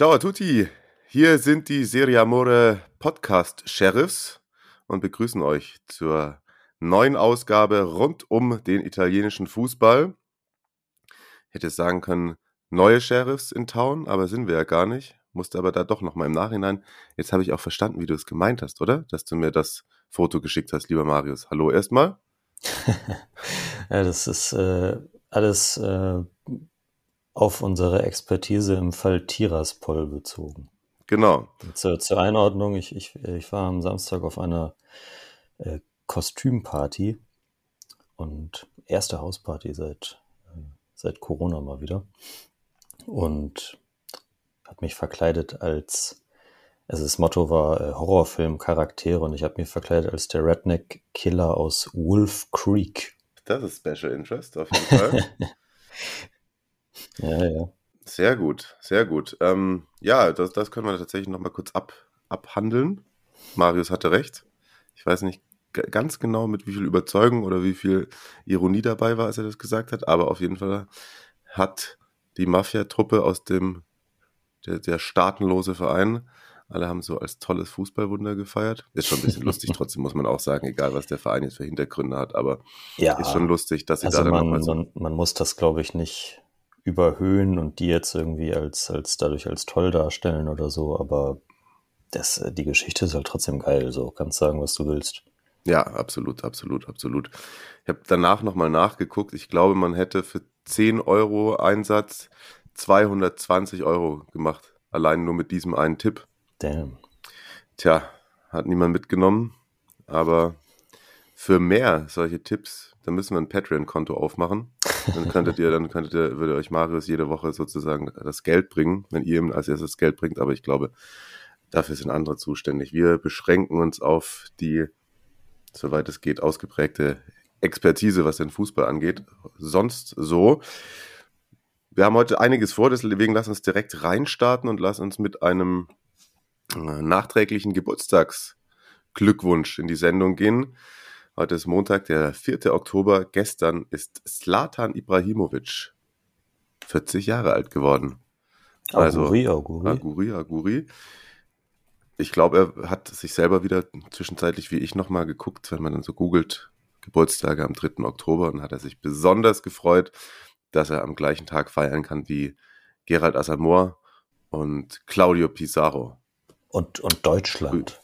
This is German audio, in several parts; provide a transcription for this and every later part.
Ciao a tutti, hier sind die Serie Amore Podcast Sheriffs und begrüßen euch zur neuen Ausgabe rund um den italienischen Fußball. Ich hätte sagen können, neue Sheriffs in Town, aber sind wir ja gar nicht. Musste aber da doch nochmal im Nachhinein. Jetzt habe ich auch verstanden, wie du es gemeint hast, oder? Dass du mir das Foto geschickt hast, lieber Marius. Hallo erstmal. ja, das ist äh, alles äh, auf unsere Expertise im Fall Tiraspol bezogen. Genau. Zur, zur Einordnung, ich, ich, ich war am Samstag auf einer äh, Kostümparty und erste Hausparty seit, äh, seit Corona mal wieder. Und habe mich verkleidet als, also das Motto war äh, Horrorfilm-Charaktere und ich habe mich verkleidet als der Redneck-Killer aus Wolf Creek. Das ist Special Interest auf jeden Fall. Ja, ja. Sehr gut, sehr gut. Ähm, ja, das, das können wir tatsächlich nochmal kurz ab, abhandeln. Marius hatte recht. Ich weiß nicht ganz genau, mit wie viel Überzeugung oder wie viel Ironie dabei war, als er das gesagt hat, aber auf jeden Fall hat die Mafia-Truppe aus dem, der, der staatenlose Verein, alle haben so als tolles Fußballwunder gefeiert. Ist schon ein bisschen lustig, trotzdem muss man auch sagen, egal was der Verein jetzt für Hintergründe hat, aber ja, ist schon lustig, dass sie also da dann man, nochmal so. man, man muss das, glaube ich, nicht überhöhen und die jetzt irgendwie als, als dadurch als toll darstellen oder so, aber das, die Geschichte ist halt trotzdem geil, so kannst sagen, was du willst. Ja, absolut, absolut, absolut. Ich habe danach nochmal nachgeguckt. Ich glaube, man hätte für 10 Euro Einsatz 220 Euro gemacht. Allein nur mit diesem einen Tipp. Damn. Tja, hat niemand mitgenommen. Aber für mehr solche Tipps, da müssen wir ein Patreon-Konto aufmachen. Dann könntet ihr, dann könntet ihr, würde euch Marius jede Woche sozusagen das Geld bringen, wenn ihr ihm als erstes Geld bringt. Aber ich glaube, dafür sind andere zuständig. Wir beschränken uns auf die, soweit es geht, ausgeprägte Expertise, was den Fußball angeht. Sonst so. Wir haben heute einiges vor, deswegen lass uns direkt reinstarten und lass uns mit einem äh, nachträglichen Geburtstagsglückwunsch in die Sendung gehen. Heute ist Montag, der 4. Oktober. Gestern ist Slatan Ibrahimovic 40 Jahre alt geworden. Also, Auguri, Auguri. Aguri, Aguri. Ich glaube, er hat sich selber wieder zwischenzeitlich wie ich nochmal geguckt, wenn man dann so googelt, Geburtstage am 3. Oktober und hat er sich besonders gefreut, dass er am gleichen Tag feiern kann wie Gerald Asamoah und Claudio Pizarro. Und, und Deutschland.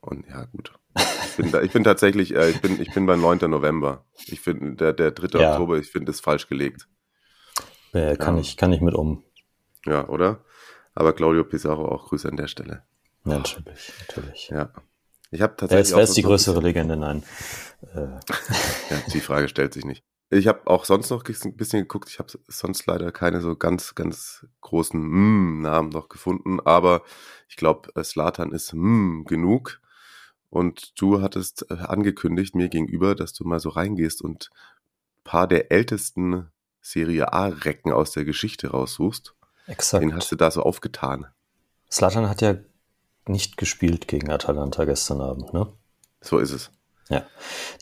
Und ja, gut. Ich bin, da, ich bin tatsächlich, äh, ich bin, ich bin bei 9. November. Ich finde, der, der 3. Ja. Oktober, ich finde, ist falsch gelegt. Äh, kann, Ja. ich, kann ich mit um. Ja, oder? Aber Claudio Pizarro auch Grüße an der Stelle. Ja, natürlich, natürlich. Ja. Ich habe Wer tatsächlich. wer ist die größere Legende? Nein. Äh, Ja, die Frage stellt sich nicht. Ich habe auch sonst noch ein bisschen geguckt. Ich habe sonst leider keine so ganz, ganz großen mm, Namen noch gefunden. Aber ich glaube, Slatan ist mm, genug. Und du hattest äh, angekündigt mir gegenüber, dass du mal so reingehst und ein paar der ältesten Serie A-Recken aus der Geschichte raussuchst. exakt. Den hast du da so aufgetan. Slatan hat ja nicht gespielt gegen Atalanta gestern Abend, ne? So ist es. Ja.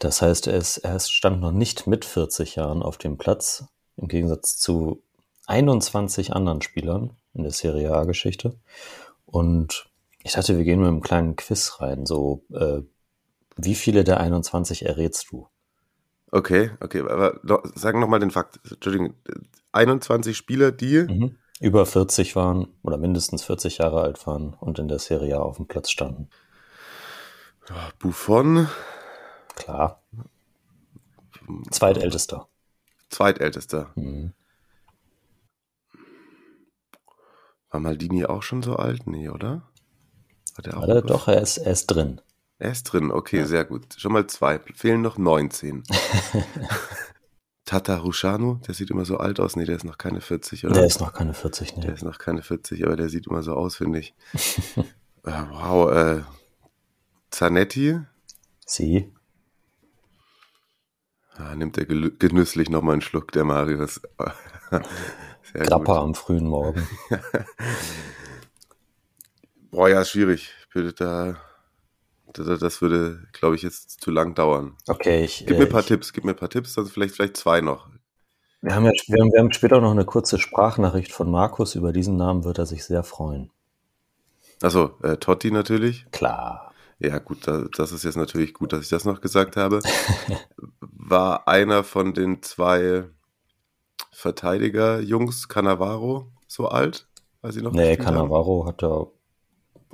Das heißt, er, ist, er stand noch nicht mit 40 Jahren auf dem Platz, im Gegensatz zu 21 anderen Spielern in der Serie A-Geschichte. Und ich dachte, wir gehen mit einem kleinen Quiz rein. So, äh, wie viele der 21 errätst du? Okay, okay, aber noch, sag nochmal den Fakt. Entschuldigung, 21 Spieler, die. Mhm. Über 40 waren oder mindestens 40 Jahre alt waren und in der Serie auf dem Platz standen. Buffon, Klar. Zweitältester. zweitältester. Mhm. War Maldini auch schon so alt? Nee, oder? Hat er auch Warte, doch, er ist, er ist drin. Er ist drin, okay, sehr gut. Schon mal zwei. Fehlen noch 19. Tata Rushanu, der sieht immer so alt aus. Nee, der ist noch keine 40, oder? Der ist noch keine 40, Der ne? ist noch keine 40, aber der sieht immer so aus, finde ich. äh, wow, äh, Zanetti, Sie. ah, nimmt er genüsslich nochmal einen Schluck, der Marius. Grappa am frühen Morgen. Boah, ja, schwierig. Da, da, das würde, glaube ich, jetzt zu lang dauern. Okay, ich, Gib mir äh, ein paar ich, Tipps, gib mir ein paar Tipps, also vielleicht, vielleicht zwei noch. wir, haben ja, wir, haben, wir haben später noch eine kurze Sprachnachricht von Markus. Über diesen Namen wird er sich sehr freuen. Also äh, Totti natürlich. Klar. Ja, gut, da, das ist jetzt natürlich gut, dass ich das noch gesagt habe. War einer von den zwei Verteidiger-Jungs, Cannavaro, so alt? Weiß ich noch Nee? Cannavaro hat ja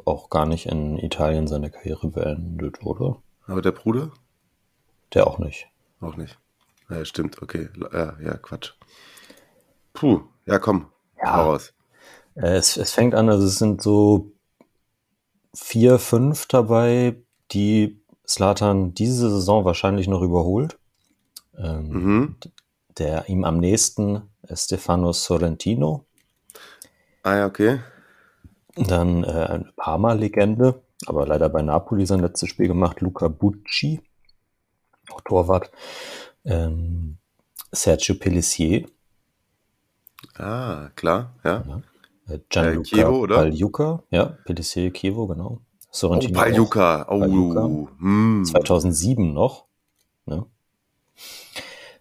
auch gar nicht in Italien seine Karriere beendet, oder? Aber der Bruder? Der auch nicht. Auch nicht. Ja, stimmt, okay. Ja, ja, Quatsch. Puh, ja, komm. Ja. Raus. Äh, Es, es fängt an, also es sind so vier, fünf dabei, die Slatan diese Saison wahrscheinlich noch überholt. Ähm, Mhm. Der ihm am nächsten ist Stefano Sorrentino, Ah ja, okay. Dann äh, eine Parma-Legende, aber leider bei Napoli sein letztes Spiel gemacht, Luca Bucci, auch Torwart, ähm, Sergio Pellissier, Ah, klar, ja. äh, Gianluca Chievo, oder? Pagliuca, ja, Pellissier, Chievo, genau. Oh, Sorrentino auch. Paljuka. Oh, Paljuka. hm. 2007 noch. Ne?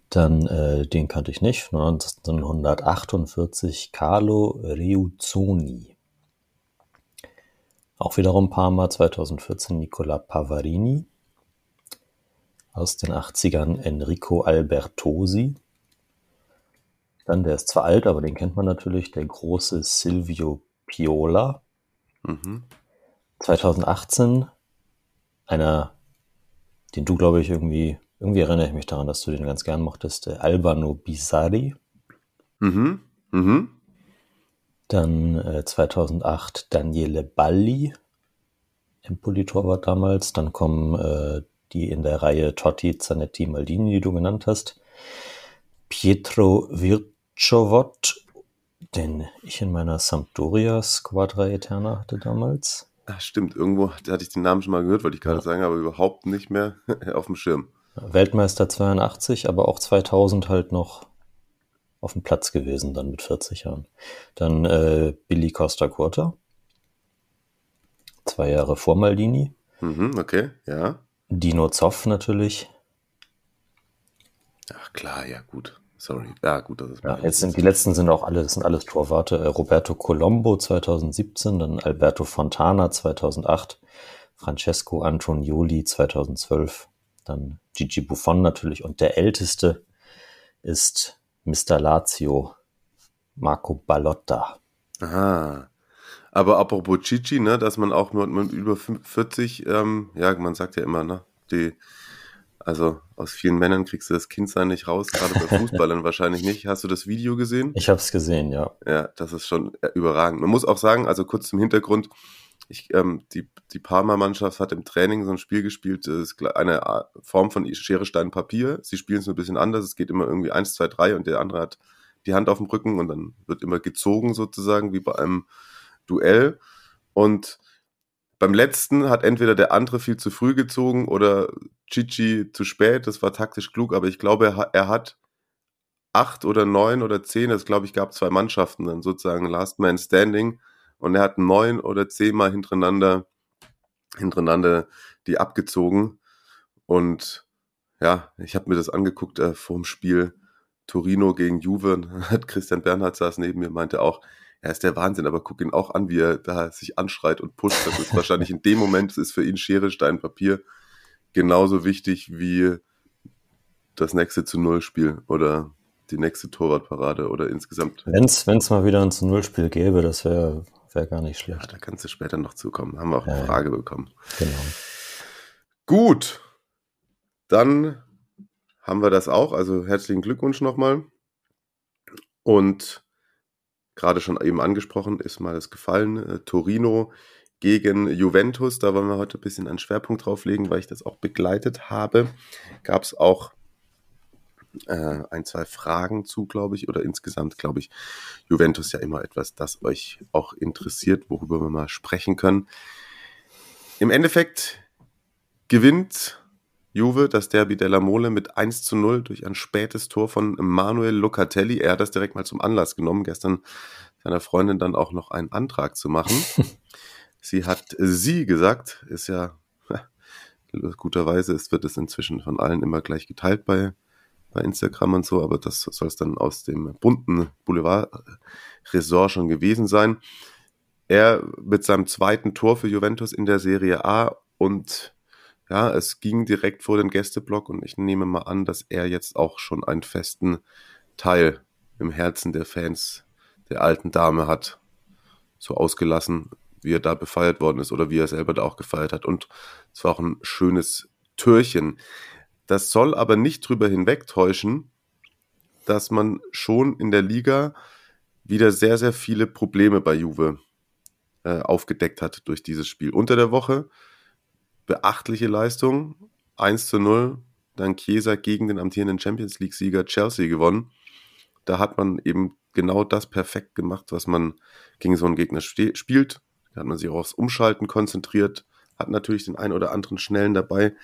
Dann, äh, den kannte ich nicht, 1948 Carlo Reuzzoni. Auch wiederum Parma, 2014 Nicola Pavarini. Aus den 80ern Enrico Albertosi. Dann, der ist zwar alt, aber den kennt man natürlich, der große Silvio Piola. Mhm. 2018 einer, den du, glaube ich, irgendwie, irgendwie erinnere ich mich daran, dass du den ganz gern mochtest, äh, Albano Bisari. Mhm. Mhm. Dann äh, 2008 Daniele Balli, Empoli-Torwart damals. Dann kommen äh, die in der Reihe Totti, Zanetti, Maldini, die du genannt hast. Pietro Virchovot, den ich in meiner Sampdoria Squadra Eterna hatte damals. Ah, stimmt, irgendwo hatte ich den Namen schon mal gehört, wollte ich gerade sagen, aber überhaupt nicht mehr auf dem Schirm. Weltmeister 82, aber auch 2000 halt noch auf dem Platz gewesen, dann mit 40 Jahren. Dann äh, Billy Costa Curta, zwei Jahre vor Maldini. Mhm, okay, ja. Dino Zoff natürlich. Ach klar, ja, gut. Sorry. Ja, gut, das ist Ja, jetzt sind die letzten sind auch alle, das sind alles Torwarte. Äh, Roberto Colombo 2017, dann Alberto Fontana 2008, Francesco Antonioli 2012, dann Gigi Buffon natürlich und der älteste ist Mr. Lazio, Marco Ballotta. Aha. Aber apropos Chichi, ne, dass man auch nur mit über 40, ähm, ja, man sagt ja immer, ne, die, also aus vielen Männern kriegst du das Kindsein nicht raus, gerade bei Fußballern wahrscheinlich nicht. Hast du das Video gesehen? Ich habe es gesehen, ja. Ja, das ist schon überragend. Man muss auch sagen, also kurz zum Hintergrund, ich, ähm, die, die Parma-Mannschaft hat im Training so ein Spiel gespielt, das ist eine Form von Schere, Stein, Papier. Sie spielen es ein bisschen anders. Es geht immer irgendwie eins, zwei, drei und der andere hat die Hand auf dem Rücken und dann wird immer gezogen sozusagen, wie bei einem Duell. Und beim letzten hat entweder der andere viel zu früh gezogen oder Chichi zu spät. Das war taktisch klug, aber ich glaube, er hat acht oder neun oder zehn, das glaube ich gab zwei Mannschaften dann sozusagen Last Man Standing und er hat neun oder zehnmal hintereinander hintereinander die abgezogen und ja, ich habe mir das angeguckt äh, vor dem Spiel Torino gegen Juve hat Christian Bernhard saß neben mir meinte auch, er ist der Wahnsinn, aber guck ihn auch an, wie er da sich anschreit und pusht. Das ist wahrscheinlich in dem Moment, das ist für ihn Schere, Stein, Papier genauso wichtig wie das nächste zu Null Spiel oder die nächste Torwartparade oder insgesamt. Wenn es mal wieder ein zu Null-Spiel gäbe, das wäre wär gar nicht Ja, schlecht. da kannst du später noch zukommen. Haben wir auch eine Ja, ja. Frage bekommen. Genau. Gut, dann haben wir das auch. Also herzlichen Glückwunsch nochmal. Und gerade schon eben angesprochen, ist mal das gefallen. Äh, Torino gegen Juventus. Da wollen wir heute ein bisschen einen Schwerpunkt drauf legen, weil ich das auch begleitet habe. Gab es auch äh, ein, zwei Fragen zu, glaube ich, oder insgesamt, glaube ich, Juventus ja immer etwas, das euch auch interessiert, worüber wir mal sprechen können. Im Endeffekt gewinnt Juve das Derby della Mole mit 1 zu 0 durch ein spätes Tor von Manuel Locatelli. Er hat das direkt mal zum Anlass genommen, gestern seiner Freundin dann auch noch einen Antrag zu machen. sie hat sie gesagt, ist ja guterweise, es wird es inzwischen von allen immer gleich geteilt bei, bei Instagram und so, aber das soll es dann aus dem bunten Boulevard-Resort schon gewesen sein. Er mit seinem zweiten Tor für Juventus in der Serie A und ja, es ging direkt vor den Gästeblock und ich nehme mal an, dass er jetzt auch schon einen festen Teil im Herzen der Fans der alten Dame hat. So ausgelassen, wie er da befeiert worden ist oder wie er selber da auch gefeiert hat. Und es war auch ein schönes Türchen. Das soll aber nicht drüber hinwegtäuschen, dass man schon in der Liga wieder sehr, sehr viele Probleme bei Juve äh, aufgedeckt hat durch dieses Spiel. Unter der Woche beachtliche Leistung. 1 zu 0. Dann Chiesa gegen den amtierenden Champions League-Sieger Chelsea gewonnen. Da hat man eben genau das perfekt gemacht, was man gegen so einen Gegner spielt. Da hat man sich auch aufs Umschalten konzentriert, hat natürlich den einen oder anderen Schnellen dabei.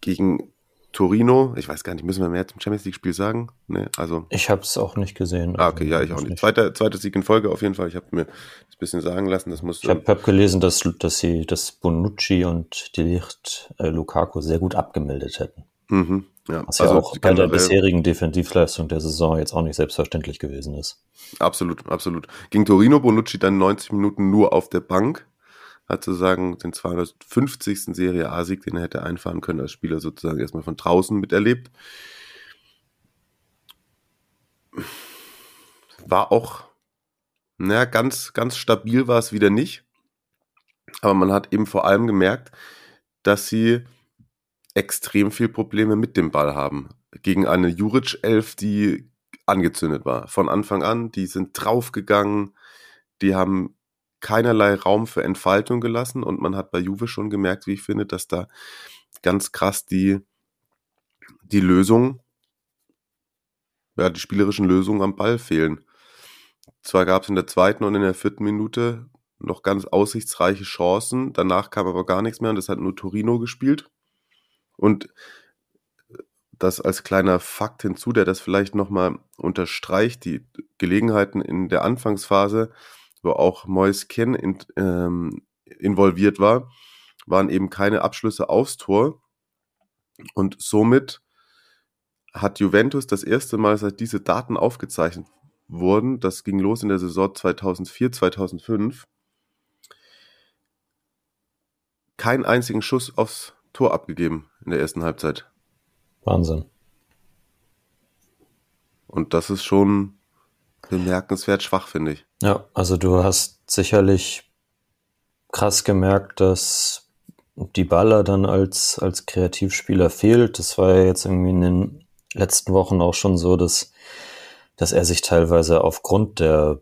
Gegen Torino, ich weiß gar nicht, müssen wir mehr zum Champions League-Spiel sagen? Nee, also. Ich habe es auch nicht gesehen. Ah, okay, ja, ich auch nicht. Zweiter, zweiter Sieg in Folge auf jeden Fall. Ich habe mir das bisschen sagen lassen. Das muss, ich habe hab gelesen, dass, dass sie dass Bonucci und Delicht äh, Lukaku sehr gut abgemeldet hätten. Mhm, ja. Was ja also, auch bei der bisherigen Defensivleistung der Saison jetzt auch nicht selbstverständlich gewesen ist. Absolut, absolut. Gegen Torino Bonucci dann 90 Minuten nur auf der Bank hat sozusagen den 250. Serie A-Sieg, den er hätte einfahren können als Spieler sozusagen erstmal von draußen miterlebt. War auch, naja, ganz, ganz stabil war es wieder nicht. Aber man hat eben vor allem gemerkt, dass sie extrem viel Probleme mit dem Ball haben. Gegen eine Juric-Elf, die angezündet war. Von Anfang an, die sind draufgegangen, die haben keinerlei Raum für Entfaltung gelassen und man hat bei Juve schon gemerkt, wie ich finde, dass da ganz krass die, die Lösung, ja, die spielerischen Lösungen am Ball fehlen. Zwar gab es in der zweiten und in der vierten Minute noch ganz aussichtsreiche Chancen, danach kam aber gar nichts mehr und das hat nur Torino gespielt. Und das als kleiner Fakt hinzu, der das vielleicht nochmal unterstreicht, die Gelegenheiten in der Anfangsphase, wo auch Mois Ken in, ähm, involviert war, waren eben keine Abschlüsse aufs Tor. Und somit hat Juventus das erste Mal, seit diese Daten aufgezeichnet wurden, das ging los in der Saison 2004, 2005, keinen einzigen Schuss aufs Tor abgegeben in der ersten Halbzeit. Wahnsinn. Und das ist schon bemerkenswert schwach, finde ich. Ja, also du hast sicherlich krass gemerkt, dass die Baller dann als, als Kreativspieler fehlt. Das war ja jetzt irgendwie in den letzten Wochen auch schon so, dass, dass er sich teilweise aufgrund der,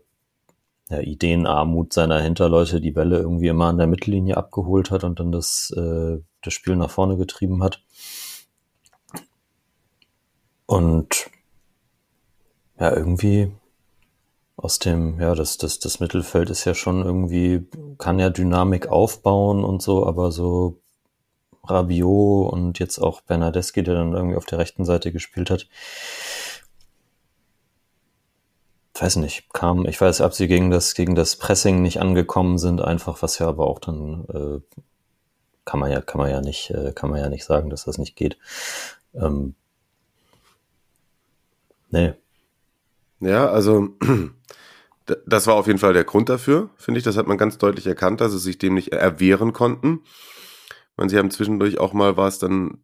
der Ideenarmut seiner Hinterleute die Bälle irgendwie immer an der Mittellinie abgeholt hat und dann das, äh, das Spiel nach vorne getrieben hat. Und ja, irgendwie aus dem, ja, das, das, das Mittelfeld ist ja schon irgendwie, kann ja Dynamik aufbauen und so, aber so Rabiot und jetzt auch Bernardeschi, der dann irgendwie auf der rechten Seite gespielt hat, weiß nicht, kam, ich weiß, ob sie gegen das, gegen das Pressing nicht angekommen sind, einfach, was ja aber auch dann, äh, kann man ja, kann man ja nicht, äh, kann man ja nicht sagen, dass das nicht geht. Ähm, nee. Ja, also das war auf jeden Fall der Grund dafür, finde ich. Das hat man ganz deutlich erkannt, dass sie sich dem nicht erwehren konnten. Und sie haben zwischendurch auch mal, war es dann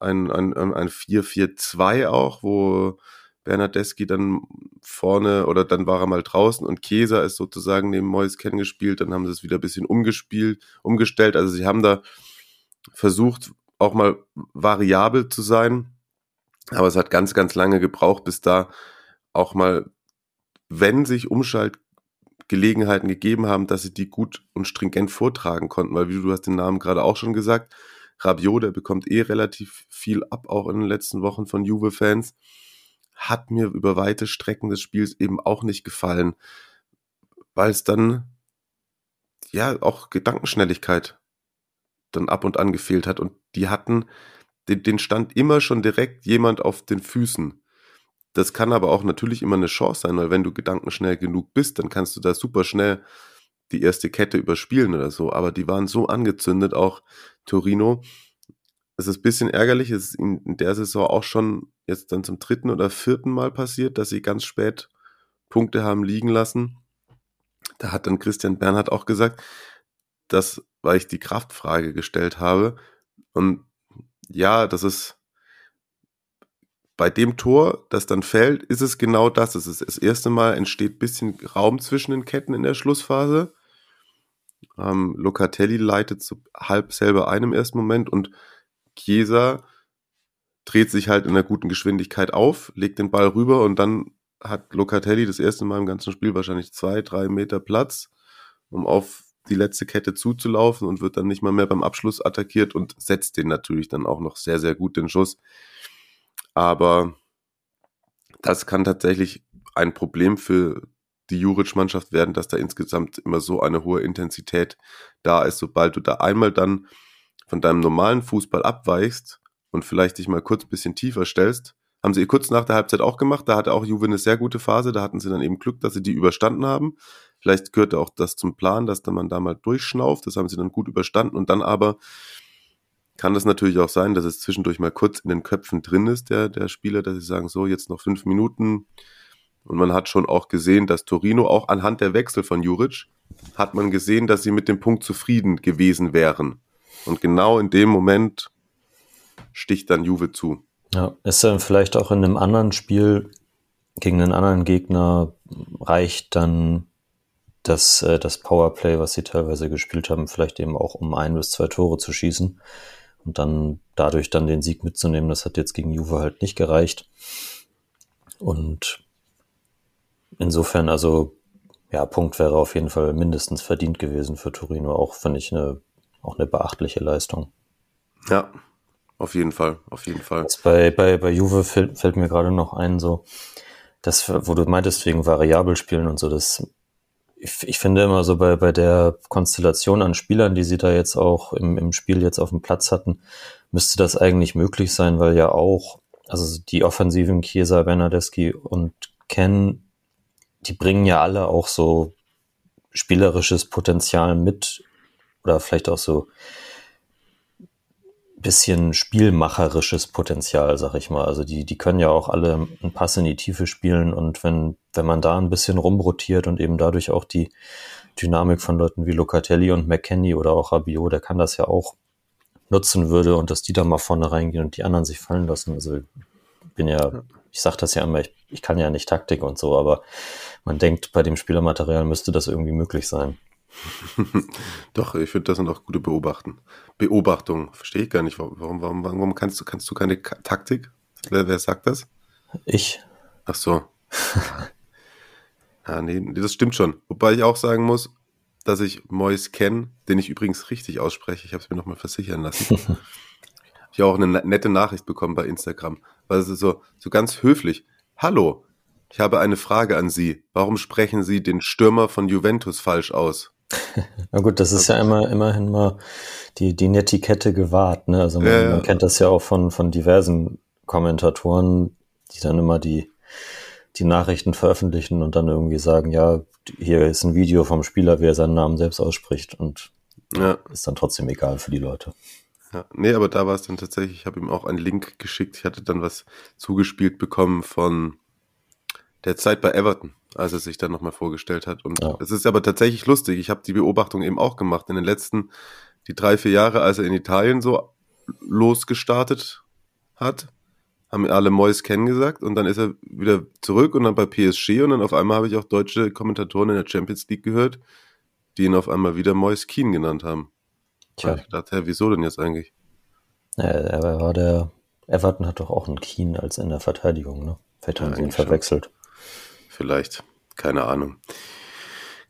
ein, ein, ein 4-4-2 auch, wo Bernardeschi dann vorne oder dann war er mal draußen und Käser ist sozusagen neben Mois kennengespielt, dann haben sie es wieder ein bisschen umgespielt, umgestellt. Also sie haben da versucht, auch mal variabel zu sein, aber es hat ganz, ganz lange gebraucht, bis da auch mal wenn sich Umschaltgelegenheiten gegeben haben, dass sie die gut und stringent vortragen konnten, weil wie du hast den Namen gerade auch schon gesagt, Rabiot, der bekommt eh relativ viel ab, auch in den letzten Wochen von Juve-Fans. Hat mir über weite Strecken des Spiels eben auch nicht gefallen, weil es dann ja auch Gedankenschnelligkeit dann ab und an gefehlt hat. Und die hatten, den, den stand immer schon direkt jemand auf den Füßen. Das kann aber auch natürlich immer eine Chance sein, weil wenn du gedankenschnell genug bist, dann kannst du da super schnell die erste Kette überspielen oder so. Aber die waren so angezündet, auch Torino. Es ist ein bisschen ärgerlich, es ist in der Saison auch schon jetzt dann zum dritten oder vierten Mal passiert, dass sie ganz spät Punkte haben liegen lassen. Da hat dann Christian Bernhard auch gesagt, dass, weil ich die Kraftfrage gestellt habe. Und ja, das ist bei dem Tor, das dann fällt, ist es genau das. Es ist das erste Mal entsteht bisschen Raum zwischen den Ketten in der Schlussphase. Ähm, Locatelli leitet so halb selber ein im ersten Moment und Chiesa dreht sich halt in einer guten Geschwindigkeit auf, legt den Ball rüber und dann hat Locatelli das erste Mal im ganzen Spiel wahrscheinlich zwei, drei Meter Platz, um auf die letzte Kette zuzulaufen und wird dann nicht mal mehr beim Abschluss attackiert und setzt den natürlich dann auch noch sehr, sehr gut den Schuss. Aber das kann tatsächlich ein Problem für die Juric-Mannschaft werden, dass da insgesamt immer so eine hohe Intensität da ist. Sobald du da einmal dann von deinem normalen Fußball abweichst und vielleicht dich mal kurz ein bisschen tiefer stellst, haben sie kurz nach der Halbzeit auch gemacht. Da hatte auch Juve eine sehr gute Phase. Da hatten sie dann eben Glück, dass sie die überstanden haben. Vielleicht gehörte auch das zum Plan, dass da man da mal durchschnauft. Das haben sie dann gut überstanden. Und dann aber kann das natürlich auch sein, dass es zwischendurch mal kurz in den Köpfen drin ist, der, der Spieler, dass sie sagen, so, jetzt noch fünf Minuten. Und man hat schon auch gesehen, dass Torino auch anhand der Wechsel von Juric hat man gesehen, dass sie mit dem Punkt zufrieden gewesen wären. Und genau in dem Moment sticht dann Juve zu. Ja, ist dann vielleicht auch in einem anderen Spiel gegen einen anderen Gegner reicht dann das, äh, das Powerplay, was sie teilweise gespielt haben, vielleicht eben auch um ein bis zwei Tore zu schießen und dann dadurch dann den Sieg mitzunehmen. Das hat jetzt gegen Juve halt nicht gereicht. Und insofern, also ja, Punkt wäre auf jeden Fall mindestens verdient gewesen für Torino. Auch finde ich eine, auch eine beachtliche Leistung. Ja, auf jeden Fall, auf jeden Fall. Jetzt bei, bei, bei Juve fällt, fällt mir gerade noch ein, so, das, wo du meintest, wegen variabel spielen und so, das, ich, ich finde immer so bei, bei der Konstellation an Spielern, die sie da jetzt auch im, im Spiel jetzt auf dem Platz hatten, müsste das eigentlich möglich sein, weil ja auch, also die offensiven Chiesa, Bernadeschi und Ken, die bringen ja alle auch so spielerisches Potenzial mit oder vielleicht auch so bisschen spielmacherisches Potenzial, sag ich mal. Also die, die können ja auch alle einen Pass in die Tiefe spielen und wenn, wenn man da ein bisschen rumrotiert und eben dadurch auch die Dynamik von Leuten wie Locatelli und McKenny oder auch Rabiot, der kann das ja auch nutzen würde und dass die da mal vorne reingehen und die anderen sich fallen lassen. Also ich bin ja, ich sag das ja immer, ich, ich kann ja nicht Taktik und so, aber man denkt, bei dem Spielermaterial müsste das irgendwie möglich sein. Doch, ich finde, das sind auch gute Beobachten. Beobachtungen. Verstehe ich gar nicht. Warum, warum, warum kannst du, kannst du keine Taktik? Wer, wer sagt das? Ich. Ach so. ja, nee, das stimmt schon. Wobei ich auch sagen muss, dass ich Mois kenne, den ich übrigens richtig ausspreche. Ich habe es mir nochmal versichern lassen. ich habe auch eine nette Nachricht bekommen bei Instagram. Weil es ist so, so ganz höflich. Hallo, ich habe eine Frage an Sie. Warum sprechen Sie den Stürmer von Juventus falsch aus? Na gut, das ist ja immer, immerhin mal die, die Netiquette gewahrt. Ne? Also man, ja, ja. man kennt das ja auch von, von diversen Kommentatoren, die dann immer die, die Nachrichten veröffentlichen und dann irgendwie sagen, ja, hier ist ein Video vom Spieler, wie er seinen Namen selbst ausspricht und ja. ist dann trotzdem egal für die Leute. Ja, nee, aber da war es dann tatsächlich, ich habe ihm auch einen Link geschickt, ich hatte dann was zugespielt bekommen von der Zeit bei Everton als er sich dann nochmal vorgestellt hat. Und ja. es ist aber tatsächlich lustig. Ich habe die Beobachtung eben auch gemacht. In den letzten, die drei, vier Jahre, als er in Italien so losgestartet hat, haben alle Mois kennengesagt und dann ist er wieder zurück und dann bei PSG und dann auf einmal habe ich auch deutsche Kommentatoren in der Champions League gehört, die ihn auf einmal wieder Mois Keen genannt haben. Tja. ich dachte, hä, wieso denn jetzt eigentlich? Ja, er war der, Everton hat doch auch einen Keen als in der Verteidigung, ne? Vielleicht haben ja, sie ihn verwechselt. Vielleicht. Keine Ahnung.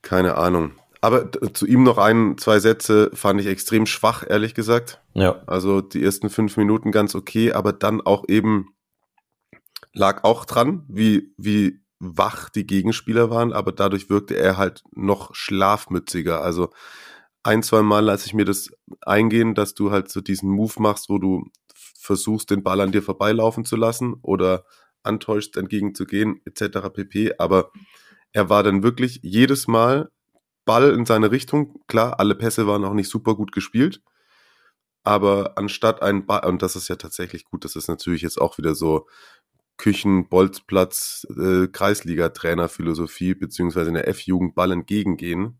Keine Ahnung. Aber zu ihm noch ein, zwei Sätze fand ich extrem schwach, ehrlich gesagt. Ja. Also die ersten fünf Minuten ganz okay, aber dann auch eben lag auch dran, wie, wie wach die Gegenspieler waren, aber dadurch wirkte er halt noch schlafmütziger. Also ein, zwei Mal lasse ich mir das eingehen, dass du halt so diesen Move machst, wo du versuchst, den Ball an dir vorbeilaufen zu lassen oder antäuscht, entgegenzugehen, etc. pp. Aber er war dann wirklich jedes Mal Ball in seine Richtung. Klar, alle Pässe waren auch nicht super gut gespielt. Aber anstatt ein Ball, und das ist ja tatsächlich gut, das ist natürlich jetzt auch wieder so Küchen, Bolzplatz, äh, Kreisliga-Trainer-Philosophie, beziehungsweise in der F-Jugend Ball entgegengehen.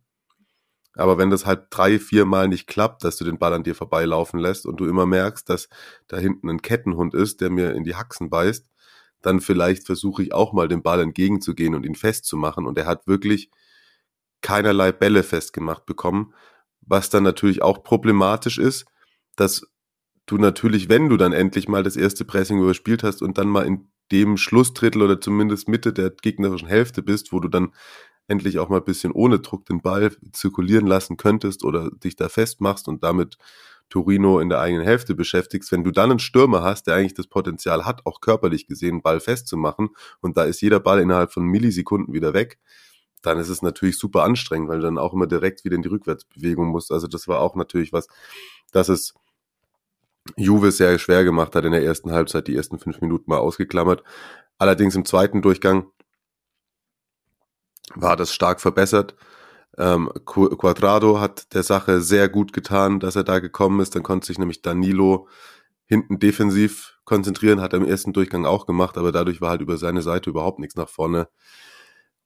Aber wenn das halt drei, vier Mal nicht klappt, dass du den Ball an dir vorbeilaufen lässt und du immer merkst, dass da hinten ein Kettenhund ist, der mir in die Haxen beißt, dann vielleicht versuche ich auch mal den Ball entgegenzugehen und ihn festzumachen. Und er hat wirklich keinerlei Bälle festgemacht bekommen, was dann natürlich auch problematisch ist, dass du natürlich, wenn du dann endlich mal das erste Pressing überspielt hast und dann mal in dem Schlussdrittel oder zumindest Mitte der gegnerischen Hälfte bist, wo du dann endlich auch mal ein bisschen ohne Druck den Ball zirkulieren lassen könntest oder dich da festmachst und damit Torino in der eigenen Hälfte beschäftigst, wenn du dann einen Stürmer hast, der eigentlich das Potenzial hat, auch körperlich gesehen, Ball festzumachen und da ist jeder Ball innerhalb von Millisekunden wieder weg, dann ist es natürlich super anstrengend, weil du dann auch immer direkt wieder in die Rückwärtsbewegung musst. Also das war auch natürlich was, dass es Juve sehr schwer gemacht hat in der ersten Halbzeit, die ersten fünf Minuten mal ausgeklammert. Allerdings im zweiten Durchgang war das stark verbessert. Ähm, Quadrado hat der Sache sehr gut getan, dass er da gekommen ist. Dann konnte sich nämlich Danilo hinten defensiv konzentrieren, hat er im ersten Durchgang auch gemacht, aber dadurch war halt über seine Seite überhaupt nichts nach vorne.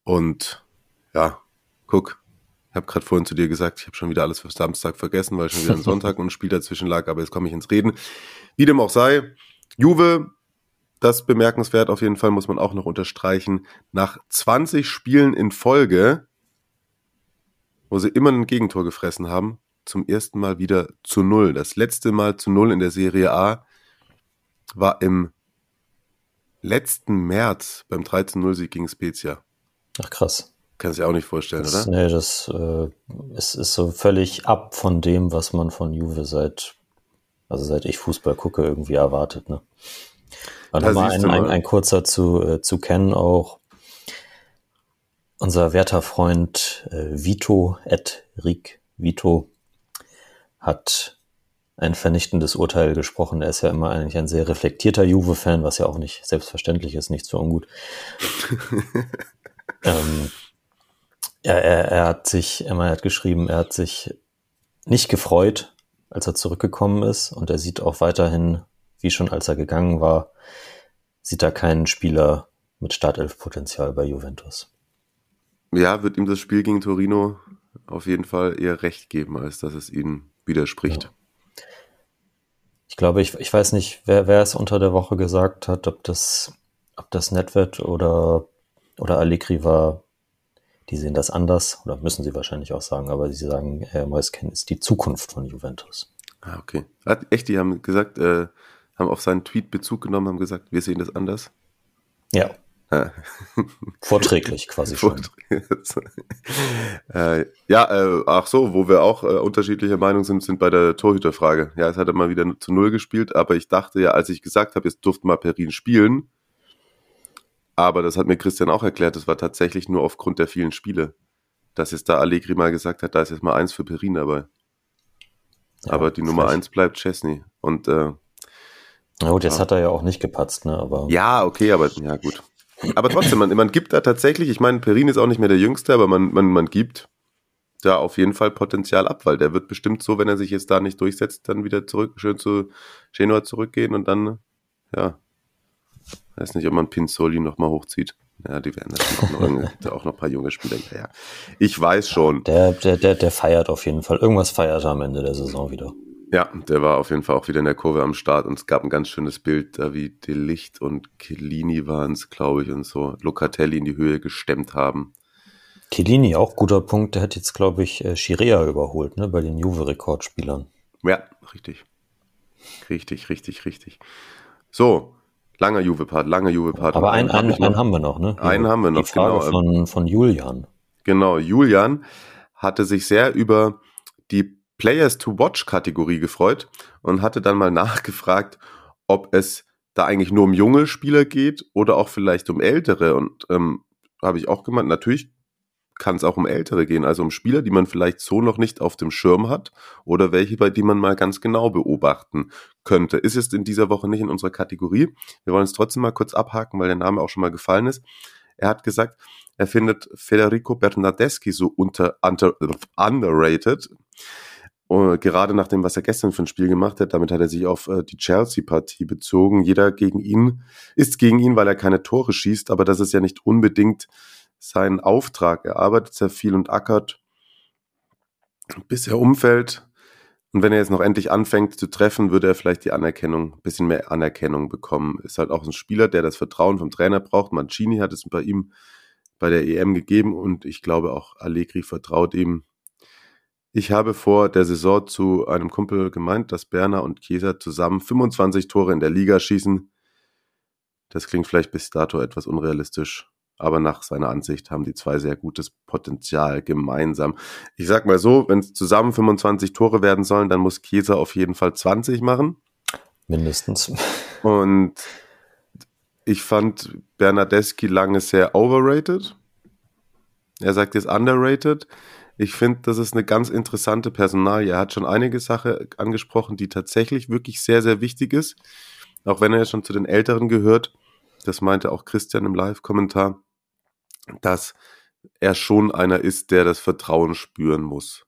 Und ja, guck, ich habe gerade vorhin zu dir gesagt, ich habe schon wieder alles für Samstag vergessen, weil schon wieder ein Sonntag und ein Spiel dazwischen lag, aber jetzt komme ich ins Reden. Wie dem auch sei, Juve das bemerkenswert auf jeden Fall, muss man auch noch unterstreichen. Nach 20 Spielen in Folge, wo sie immer ein Gegentor gefressen haben, zum ersten Mal wieder zu Null. Das letzte Mal zu Null in der Serie A war im letzten März beim 13-0-Sieg gegen Spezia. Ach krass. Kannst du dir auch nicht vorstellen, das, oder? Nee, das äh, es ist so völlig ab von dem, was man von Juve seit, also seit ich Fußball gucke, irgendwie erwartet. Ne? Und nochmal ein, ein, ein, kurzer zu, äh, zu kennen auch. Unser werter Freund äh, Vito, Ed Rick Vito, hat ein vernichtendes Urteil gesprochen. Er ist ja immer eigentlich ein sehr reflektierter Juve-Fan, was ja auch nicht selbstverständlich ist, nichts für ungut. ähm, er, er, er hat sich, Emma hat geschrieben, er hat sich nicht gefreut, als er zurückgekommen ist und er sieht auch weiterhin wie schon als er gegangen war, sieht er keinen Spieler mit Startelf-Potenzial bei Juventus. Ja, wird ihm das Spiel gegen Torino auf jeden Fall eher recht geben, als dass es ihm widerspricht. Ja. Ich glaube, ich, ich weiß nicht, wer, wer es unter der Woche gesagt hat, ob das, ob das Netwet oder, oder Allegri war. Die sehen das anders, oder müssen sie wahrscheinlich auch sagen, aber sie sagen, äh, Moisken ist die Zukunft von Juventus. Ah, okay. Echt, die haben gesagt, äh, haben auf seinen Tweet Bezug genommen, haben gesagt, wir sehen das anders. Ja. Vorträglich quasi schon. äh, ja, äh, ach so, wo wir auch äh, unterschiedlicher Meinung sind, sind bei der Torhüterfrage. Ja, es hat er mal wieder zu Null gespielt, aber ich dachte ja, als ich gesagt habe, jetzt durfte mal Perin spielen, aber das hat mir Christian auch erklärt, das war tatsächlich nur aufgrund der vielen Spiele. Dass jetzt da Allegri mal gesagt hat, da ist jetzt mal eins für Perin dabei. Ja, aber die Nummer eins bleibt Chesney. Und äh, na gut, jetzt ja. hat er ja auch nicht gepatzt, ne? Aber ja, okay, aber ja gut. Aber trotzdem, man, man gibt da tatsächlich, ich meine, Perin ist auch nicht mehr der Jüngste, aber man, man, man gibt da auf jeden Fall Potenzial ab, weil der wird bestimmt so, wenn er sich jetzt da nicht durchsetzt, dann wieder zurück, schön zu Genua zurückgehen und dann, ja, weiß nicht, ob man Pinzoli nochmal hochzieht. Ja, die werden natürlich auch noch, auch noch ein paar junge Spieler. Ja, ich weiß schon. Der, der, der, der feiert auf jeden Fall. Irgendwas feiert er am Ende der Saison wieder. Ja, der war auf jeden Fall auch wieder in der Kurve am Start und es gab ein ganz schönes Bild, da wie Delicht und Chiellini waren es, glaube ich, und so Locatelli in die Höhe gestemmt haben. Chiellini, auch guter Punkt, der hat jetzt, glaube ich, äh, überholt, ne, bei den Juve-Rekordspielern. Ja, richtig. Richtig, richtig, richtig. So, langer Juve-Part, langer Juve-Part. Aber einen, einen, einen haben wir noch, ne? Einen haben wir noch, die Frage genau. Von, von Julian. Genau, Julian hatte sich sehr über die Players to Watch Kategorie gefreut und hatte dann mal nachgefragt, ob es da eigentlich nur um junge Spieler geht oder auch vielleicht um ältere. Und ähm, habe ich auch gemeint, natürlich kann es auch um ältere gehen, also um Spieler, die man vielleicht so noch nicht auf dem Schirm hat oder welche, bei denen man mal ganz genau beobachten könnte. Ist es in dieser Woche nicht in unserer Kategorie. Wir wollen es trotzdem mal kurz abhaken, weil der Name auch schon mal gefallen ist. Er hat gesagt, er findet Federico Bernardeschi so unter, under, underrated. Uh, gerade nach dem, was er gestern für ein Spiel gemacht hat, damit hat er sich auf uh, die Chelsea-Partie bezogen. Jeder gegen ihn ist gegen ihn, weil er keine Tore schießt, aber das ist ja nicht unbedingt sein Auftrag. Er arbeitet sehr viel und ackert, bis er umfällt. Und wenn er jetzt noch endlich anfängt zu treffen, würde er vielleicht die Anerkennung, ein bisschen mehr Anerkennung bekommen. Ist halt auch ein Spieler, der das Vertrauen vom Trainer braucht. Mancini hat es bei ihm bei der EM gegeben und ich glaube auch Allegri vertraut ihm. Ich habe vor der Saison zu einem Kumpel gemeint, dass Berner und Chiesa zusammen 25 Tore in der Liga schießen. Das klingt vielleicht bis dato etwas unrealistisch, aber nach seiner Ansicht haben die zwei sehr gutes Potenzial gemeinsam. Ich sag mal so, wenn es zusammen 25 Tore werden sollen, dann muss Chiesa auf jeden Fall 20 machen. Mindestens. Und ich fand Bernardeschi lange sehr overrated. Er sagt jetzt underrated. Ich finde, das ist eine ganz interessante Personalie. Er hat schon einige Sachen angesprochen, die tatsächlich wirklich sehr, sehr wichtig ist. Auch wenn er ja schon zu den Älteren gehört. Das meinte auch Christian im Live-Kommentar, dass er schon einer ist, der das Vertrauen spüren muss.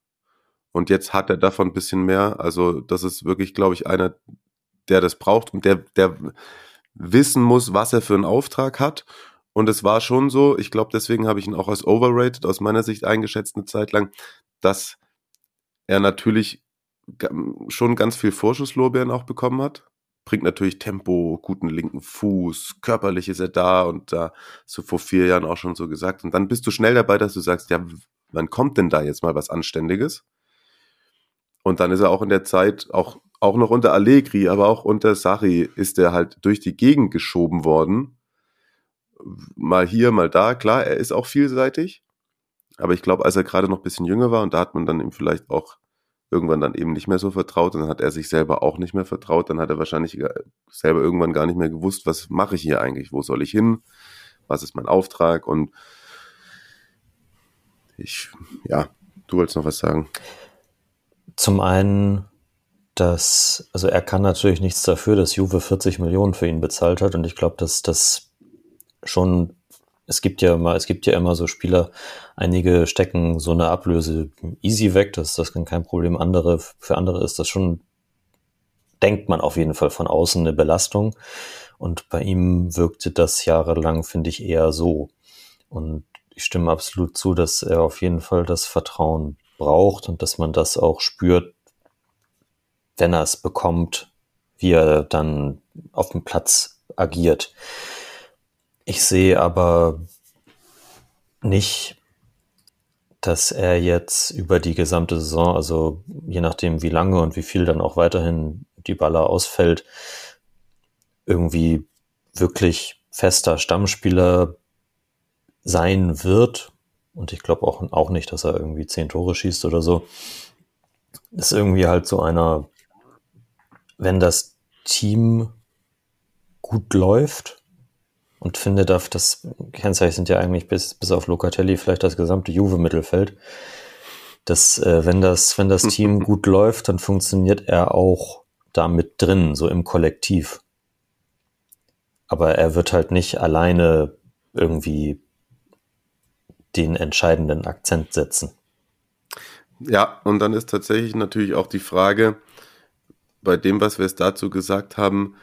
Und jetzt hat er davon ein bisschen mehr. Also, das ist wirklich, glaube ich, einer, der das braucht und der, der wissen muss, was er für einen Auftrag hat und es war schon so, ich glaube, deswegen habe ich ihn auch als overrated aus meiner Sicht eingeschätzt eine Zeit lang, dass er natürlich schon ganz viel Vorschusslorbeeren auch bekommen hat. Bringt natürlich Tempo, guten linken Fuß, körperlich ist er da und da so vor vier Jahren auch schon so gesagt. Und dann bist du schnell dabei, dass du sagst, ja, wann kommt denn da jetzt mal was Anständiges? Und dann ist er auch in der Zeit, auch, auch noch unter Allegri, aber auch unter Sari, ist er halt durch die Gegend geschoben worden mal hier, mal da. Klar, er ist auch vielseitig. Aber ich glaube, als er gerade noch ein bisschen jünger war und da hat man dann ihm vielleicht auch irgendwann dann eben nicht mehr so vertraut dann hat er sich selber auch nicht mehr vertraut, dann hat er wahrscheinlich selber irgendwann gar nicht mehr gewusst, was mache ich hier eigentlich, wo soll ich hin, was ist mein Auftrag und ich, ja, du wolltest noch was sagen. Zum einen, dass, also er kann natürlich nichts dafür, dass Juve 40 Millionen für ihn bezahlt hat und ich glaube, dass das schon, es gibt ja immer, es gibt ja immer so Spieler, einige stecken so eine Ablöse easy weg, das, das kann kein Problem. Andere, für andere ist das schon, denkt man auf jeden Fall von außen eine Belastung. Und bei ihm wirkte das jahrelang, finde ich, eher so. Und ich stimme absolut zu, dass er auf jeden Fall das Vertrauen braucht und dass man das auch spürt, wenn er es bekommt, wie er dann auf dem Platz agiert. Ich sehe aber nicht, dass er jetzt über die gesamte Saison, also je nachdem wie lange und wie viel dann auch weiterhin die Baller ausfällt, irgendwie wirklich fester Stammspieler sein wird. Und ich glaube auch, auch nicht, dass er irgendwie zehn Tore schießt oder so. Ist irgendwie halt so einer, wenn das Team gut läuft, und finde, darf das Kennzeichen sind ja eigentlich bis, bis auf Locatelli vielleicht das gesamte Juve-Mittelfeld. Dass, äh, wenn das, wenn das Team gut läuft, dann funktioniert er auch da mit drin, so im Kollektiv. Aber er wird halt nicht alleine irgendwie den entscheidenden Akzent setzen. Ja, und dann ist tatsächlich natürlich auch die Frage, bei dem, was wir es dazu gesagt haben,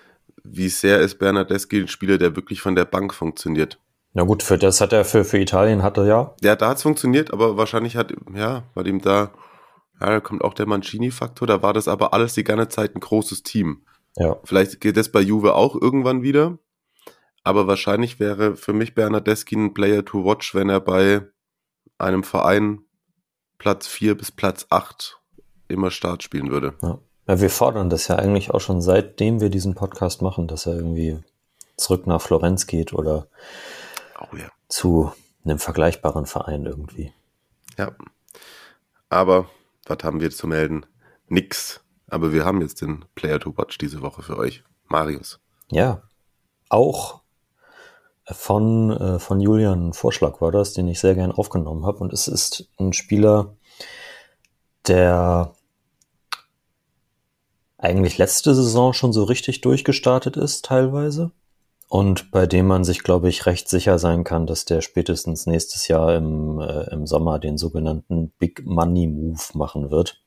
wie sehr ist Bernardeschi ein Spieler, der wirklich von der Bank funktioniert. Na gut, für das hat er für, für Italien hat er ja. Ja, da hat es funktioniert, aber wahrscheinlich hat, ja, weil ihm da, ja, da kommt auch der Mancini-Faktor, da war das aber alles die ganze Zeit ein großes Team. Ja. Vielleicht geht das bei Juve auch irgendwann wieder, aber wahrscheinlich wäre für mich Bernardeschi ein Player to watch, wenn er bei einem Verein Platz 4 bis Platz 8 immer Start spielen würde. Ja. Ja, wir fordern das ja eigentlich auch schon seitdem wir diesen Podcast machen, dass er irgendwie zurück nach Florenz geht oder oh, ja. zu einem vergleichbaren Verein irgendwie. Ja. Aber was haben wir zu melden? Nix. Aber wir haben jetzt den Player to Watch diese Woche für euch. Marius. Ja, auch von, äh, von Julian Vorschlag war das, den ich sehr gern aufgenommen habe. Und es ist ein Spieler, der eigentlich letzte Saison schon so richtig durchgestartet ist, teilweise. Und bei dem man sich, glaube ich, recht sicher sein kann, dass der spätestens nächstes Jahr im, äh, im Sommer den sogenannten Big Money Move machen wird.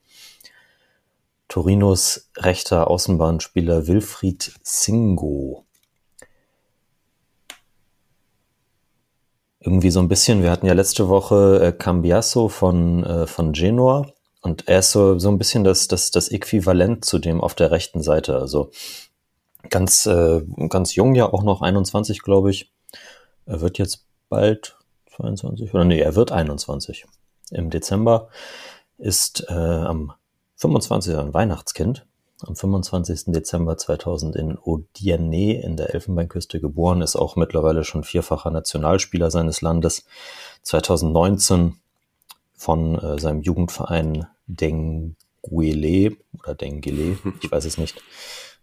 Torinos rechter Außenbahnspieler Wilfried Singo. Irgendwie so ein bisschen, wir hatten ja letzte Woche äh, Cambiasso von, äh, von Genua und er ist so, so ein bisschen das, das, das Äquivalent zu dem auf der rechten Seite. Also ganz, äh, ganz jung ja auch noch 21, glaube ich. Er wird jetzt bald 22 oder nee, er wird 21 im Dezember. Ist äh, am 25. ein Weihnachtskind. Am 25. Dezember 2000 in Odierne in der Elfenbeinküste geboren, ist auch mittlerweile schon vierfacher Nationalspieler seines Landes. 2019 von äh, seinem Jugendverein Denguele oder Dengele, ich weiß es nicht,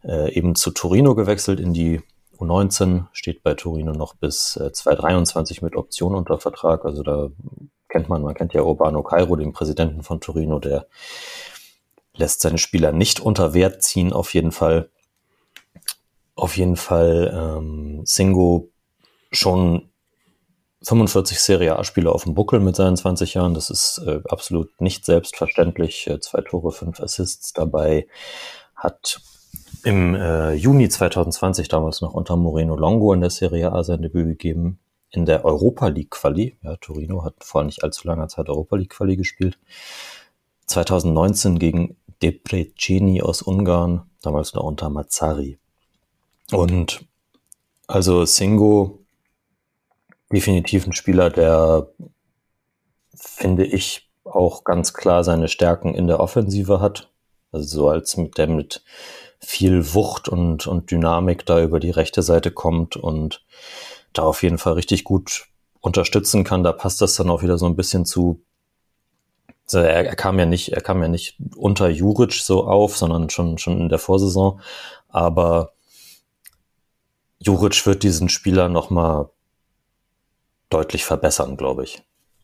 äh, eben zu Torino gewechselt in die U19, steht bei Torino noch bis äh, 2023 mit Option unter Vertrag. Also da kennt man, man kennt ja Urbano Cairo, den Präsidenten von Torino, der lässt seine Spieler nicht unter Wert ziehen, auf jeden Fall. Auf jeden Fall ähm, Singo schon 45 Serie A-Spieler auf dem Buckel mit seinen 20 Jahren. Das ist äh, absolut nicht selbstverständlich. Äh, zwei Tore, fünf Assists dabei. Hat im äh, Juni 2020 damals noch unter Moreno Longo in der Serie A sein Debüt gegeben. In der Europa League Quali. Ja, Torino hat vor nicht allzu langer Zeit Europa League Quali gespielt. 2019 gegen Debreceni aus Ungarn, damals noch unter Mazzari. Und also Singo definitiv ein Spieler, der, finde ich, auch ganz klar seine Stärken in der Offensive hat. Also so als mit der mit viel Wucht und, und Dynamik da über die rechte Seite kommt und da auf jeden Fall richtig gut unterstützen kann. Da passt das dann auch wieder so ein bisschen zu. Also er, er kam ja nicht, er kam ja nicht unter Juric so auf, sondern schon, schon in der Vorsaison. Aber Juric wird diesen Spieler nochmal deutlich verbessern, glaube ich.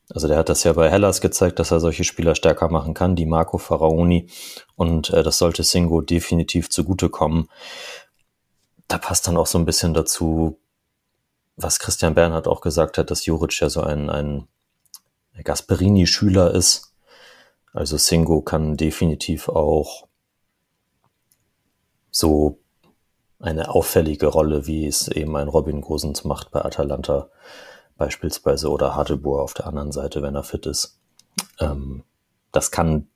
Also der hat das ja bei Hellas gezeigt, dass er solche Spieler stärker machen kann, die Marco Faraoni. Und äh, das sollte Singo definitiv zugutekommen. Da passt dann auch so ein bisschen dazu, was Christian Bernhard auch gesagt hat, dass Juric ja so ein, ein Gasperini-Schüler ist. Also Singo kann definitiv auch so eine auffällige Rolle, wie es eben ein Robin Gosens macht bei Atalanta, beispielsweise oder Harteboer auf der anderen Seite, wenn er fit ist. Ähm, das kann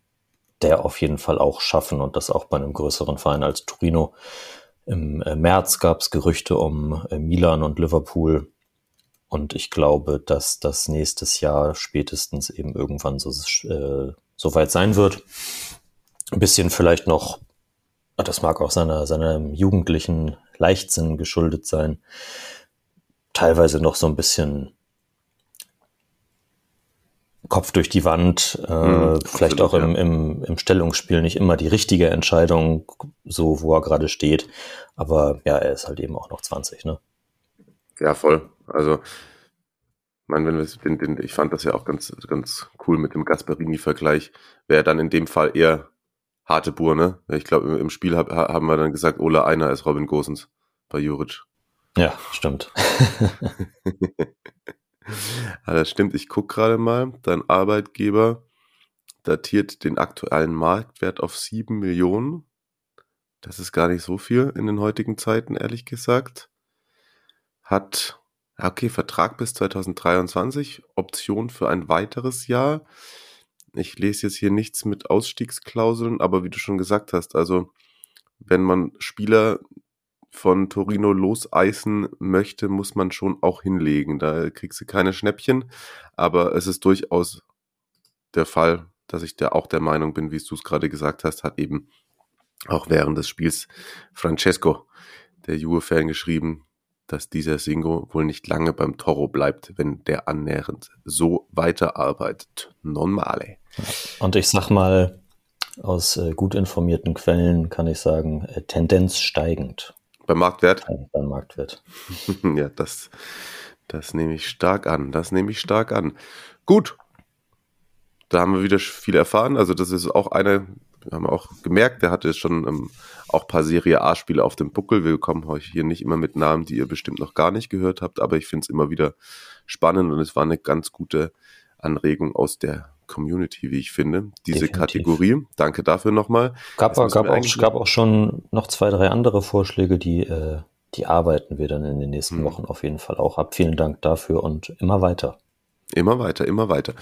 der auf jeden Fall auch schaffen und das auch bei einem größeren Verein als Torino. Im äh, März gab es Gerüchte um äh, Milan und Liverpool und ich glaube, dass das nächstes Jahr spätestens eben irgendwann so, äh, so weit sein wird. Ein bisschen vielleicht noch, das mag auch seiner, seinem jugendlichen Leichtsinn geschuldet sein, teilweise noch so ein bisschen Kopf durch die Wand, äh, mhm, vielleicht auch im, im, im Stellungsspiel nicht immer die richtige Entscheidung, so wo er gerade steht. Aber ja, er ist halt eben auch noch 20, ne? Ja, voll. Also, ich meine, wenn wir den, den, ich fand das ja auch ganz, ganz cool mit dem Gasparini-Vergleich, wäre dann in dem Fall eher harte Bur, ne? Ich glaube, im Spiel hab, haben wir dann gesagt, Ola Einer ist Robin Gosens bei Juric. Ja, stimmt. ja, das stimmt. Ich gucke gerade mal. Dein Arbeitgeber datiert den aktuellen Marktwert auf 7 Millionen. Das ist gar nicht so viel in den heutigen Zeiten, ehrlich gesagt. Hat, okay, Vertrag bis 2023, Option für ein weiteres Jahr. Ich lese jetzt hier nichts mit Ausstiegsklauseln, aber wie du schon gesagt hast, also wenn man Spieler von Torino loseisen möchte, muss man schon auch hinlegen. Da kriegst du keine Schnäppchen, aber es ist durchaus der Fall, dass ich da auch der Meinung bin, wie du es gerade gesagt hast, hat eben auch während des Spiels Francesco, der Juve-Fan, geschrieben, dass dieser Singo wohl nicht lange beim Toro bleibt, wenn der annähernd so weiterarbeitet. Non male. Und ich sag mal, aus äh, gut informierten Quellen kann ich sagen, äh, Tendenz steigend. Beim Marktwert? Beim Marktwert. ja, das, das nehme ich stark an. Das nehme ich stark an. Gut. Da haben wir wieder viel erfahren. Also, das ist auch eine, wir haben auch gemerkt, der hatte schon ähm, auch ein paar Serie A-Spiele auf dem Buckel. Wir kommen euch hier nicht immer mit Namen, die ihr bestimmt noch gar nicht gehört habt, aber ich finde es immer wieder spannend und es war eine ganz gute Anregung aus der Community, wie ich finde. Diese Definitiv. Kategorie. Danke dafür nochmal. Gab, gab, auch, gab auch schon noch zwei, drei andere Vorschläge, die, äh, die arbeiten wir dann in den nächsten hm. Wochen auf jeden Fall auch ab. Vielen Dank dafür und immer weiter. Immer weiter, immer weiter.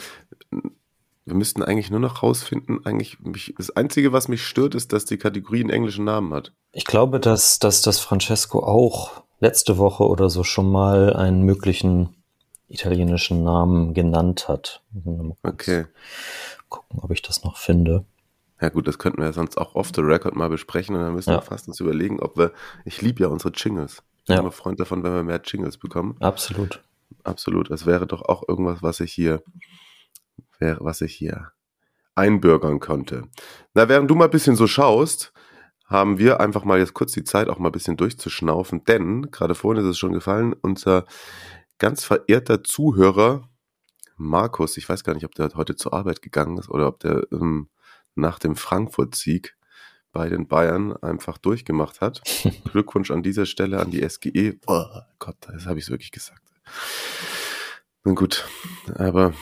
Wir müssten eigentlich nur noch rausfinden, eigentlich, mich, das Einzige, was mich stört, ist, dass die Kategorie einen englischen Namen hat. Ich glaube, dass, dass, dass Francesco auch letzte Woche oder so schon mal einen möglichen italienischen Namen genannt hat. Okay. Gucken, ob ich das noch finde. Ja gut, das könnten wir ja sonst auch off the record mal besprechen und dann müssen ja. wir fast uns überlegen, ob wir, ich liebe ja unsere Jingles. Ich bin ja. immer Freund davon, wenn wir mehr Jingles bekommen. Absolut. Absolut. Das wäre doch auch irgendwas, was ich hier, wäre, was ich hier einbürgern könnte. Na, während du mal ein bisschen so schaust, haben wir einfach mal jetzt kurz die Zeit, auch mal ein bisschen durchzuschnaufen, denn, gerade vorhin ist es schon gefallen, unser ganz verehrter Zuhörer Markus, ich weiß gar nicht, ob der heute zur Arbeit gegangen ist oder ob der ähm, nach dem Frankfurt-Sieg bei den Bayern einfach durchgemacht hat. Glückwunsch an dieser Stelle an die SGE. Oh Gott, das habe ich wirklich gesagt. Na gut, aber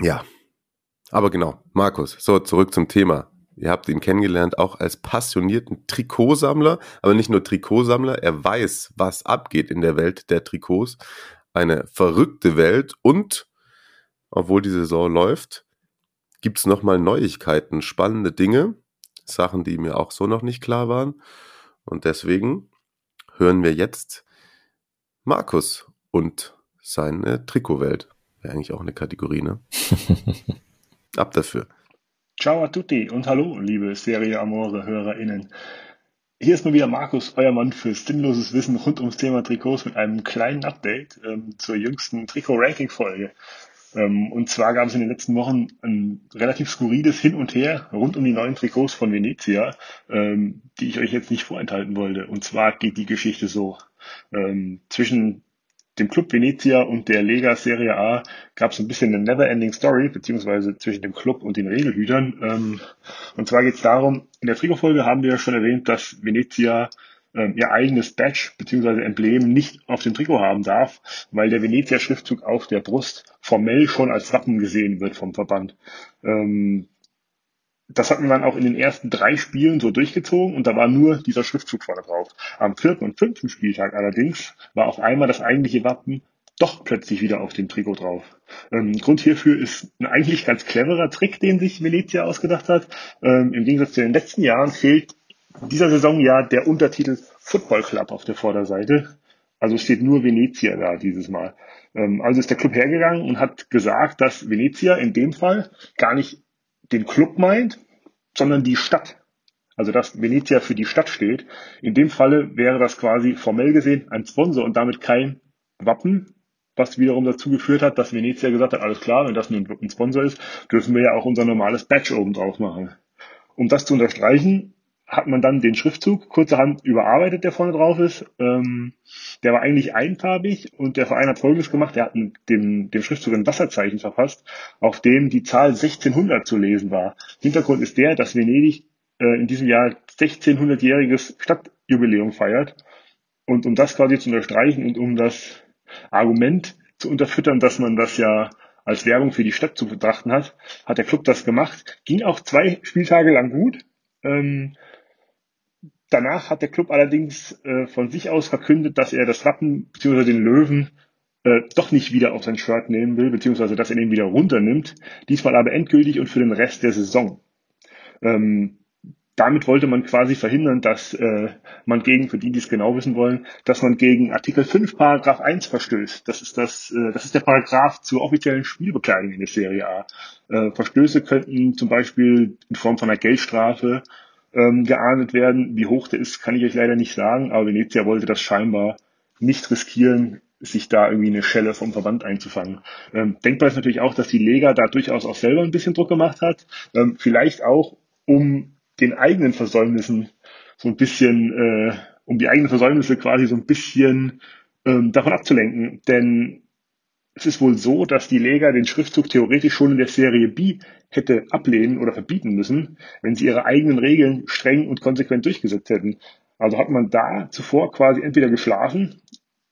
ja. Aber genau, Markus, so zurück zum Thema. Ihr habt ihn kennengelernt auch als passionierten Trikotsammler, aber nicht nur Trikotsammler, er weiß, was abgeht in der Welt der Trikots. Eine verrückte Welt und, obwohl die Saison läuft, gibt es nochmal Neuigkeiten, spannende Dinge, Sachen, die mir auch so noch nicht klar waren. Und deswegen hören wir jetzt Markus und seine Trikotwelt. Wäre eigentlich auch eine Kategorie, ne? Ab dafür. Ciao a tutti und hallo, liebe Serie Amore HörerInnen. Hier ist mal wieder Markus, euer Mann für sinnloses Wissen rund ums Thema Trikots mit einem kleinen Update ähm, zur jüngsten Trikot-Ranking-Folge. Ähm, und zwar gab es in den letzten Wochen ein relativ skurriles Hin und Her rund um die neuen Trikots von Venezia, ähm, die ich euch jetzt nicht vorenthalten wollte. Und zwar geht die Geschichte so. Ähm, zwischen dem Club Venezia und der Lega Serie A gab es ein bisschen eine Never-Ending Story, beziehungsweise zwischen dem Club und den Regelhütern. Ähm, und zwar geht es darum, in der Trikotfolge haben wir ja schon erwähnt, dass Venezia ähm, ihr eigenes Badge beziehungsweise Emblem nicht auf dem Trikot haben darf, weil der Venezia-Schriftzug auf der Brust formell schon als Wappen gesehen wird vom Verband. Ähm, das hatten wir dann auch in den ersten drei Spielen so durchgezogen und da war nur dieser Schriftzug vorne drauf. Am vierten und fünften Spieltag allerdings war auf einmal das eigentliche Wappen doch plötzlich wieder auf dem Trikot drauf. Ähm, Grund hierfür ist ein eigentlich ganz cleverer Trick, den sich Venezia ausgedacht hat. Ähm, Im Gegensatz zu den letzten Jahren fehlt dieser Saison ja der Untertitel Football Club auf der Vorderseite. Also steht nur Venezia da dieses Mal. Ähm, also ist der Club hergegangen und hat gesagt, dass Venezia in dem Fall gar nicht den Club meint, sondern die Stadt. Also dass Venezia für die Stadt steht. In dem Falle wäre das quasi formell gesehen ein Sponsor und damit kein Wappen, was wiederum dazu geführt hat, dass Venezia gesagt hat, alles klar, wenn das nun ein Sponsor ist, dürfen wir ja auch unser normales Badge oben drauf machen. Um das zu unterstreichen, hat man dann den Schriftzug kurzerhand überarbeitet, der vorne drauf ist. Ähm, der war eigentlich einfarbig und der Verein hat Folgendes gemacht. Er hat dem, dem Schriftzug ein Wasserzeichen verfasst, auf dem die Zahl 1600 zu lesen war. Hintergrund ist der, dass Venedig äh, in diesem Jahr 1600-jähriges Stadtjubiläum feiert. Und um das quasi zu unterstreichen und um das Argument zu unterfüttern, dass man das ja als Werbung für die Stadt zu betrachten hat, hat der Club das gemacht. Ging auch zwei Spieltage lang gut. Ähm, Danach hat der Club allerdings äh, von sich aus verkündet, dass er das Wappen bzw. den Löwen äh, doch nicht wieder auf sein Shirt nehmen will, beziehungsweise dass er den wieder runternimmt. Diesmal aber endgültig und für den Rest der Saison. Ähm, damit wollte man quasi verhindern, dass äh, man gegen, für die, die es genau wissen wollen, dass man gegen Artikel 5 Paragraph 1 verstößt. Das ist das, äh, das ist der Paragraph zur offiziellen Spielbekleidung in der Serie A. Äh, Verstöße könnten zum Beispiel in Form von einer Geldstrafe ähm, geahndet werden. Wie hoch der ist, kann ich euch leider nicht sagen, aber Venezia wollte das scheinbar nicht riskieren, sich da irgendwie eine Schelle vom Verband einzufangen. Ähm, denkbar ist natürlich auch, dass die Lega da durchaus auch selber ein bisschen Druck gemacht hat. Ähm, vielleicht auch, um den eigenen Versäumnissen so ein bisschen, äh, um die eigenen Versäumnisse quasi so ein bisschen ähm, davon abzulenken. Denn es ist wohl so, dass die Lega den Schriftzug theoretisch schon in der Serie B hätte ablehnen oder verbieten müssen, wenn sie ihre eigenen Regeln streng und konsequent durchgesetzt hätten. Also hat man da zuvor quasi entweder geschlafen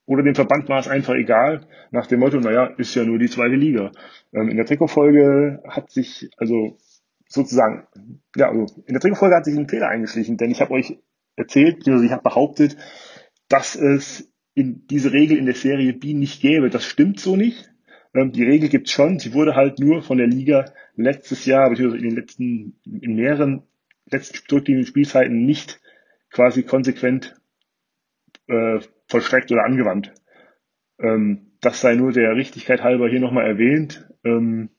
oder dem Verband war es einfach egal, nach dem Motto, naja, ist ja nur die zweite Liga. Ähm, in der Trikotfolge hat sich, also sozusagen, ja, also in der Trikotfolge hat sich ein Fehler eingeschlichen, denn ich habe euch erzählt, also ich habe behauptet, dass es in diese Regel in der Serie B nicht gäbe. Das stimmt so nicht. Ähm, die Regel gibt's schon. Sie wurde halt nur von der Liga letztes Jahr, beziehungsweise in den letzten, in mehreren letzten zurückliegenden Spielzeiten nicht quasi konsequent äh, vollstreckt oder angewandt. Ähm, das sei nur der Richtigkeit halber hier nochmal erwähnt. Ähm,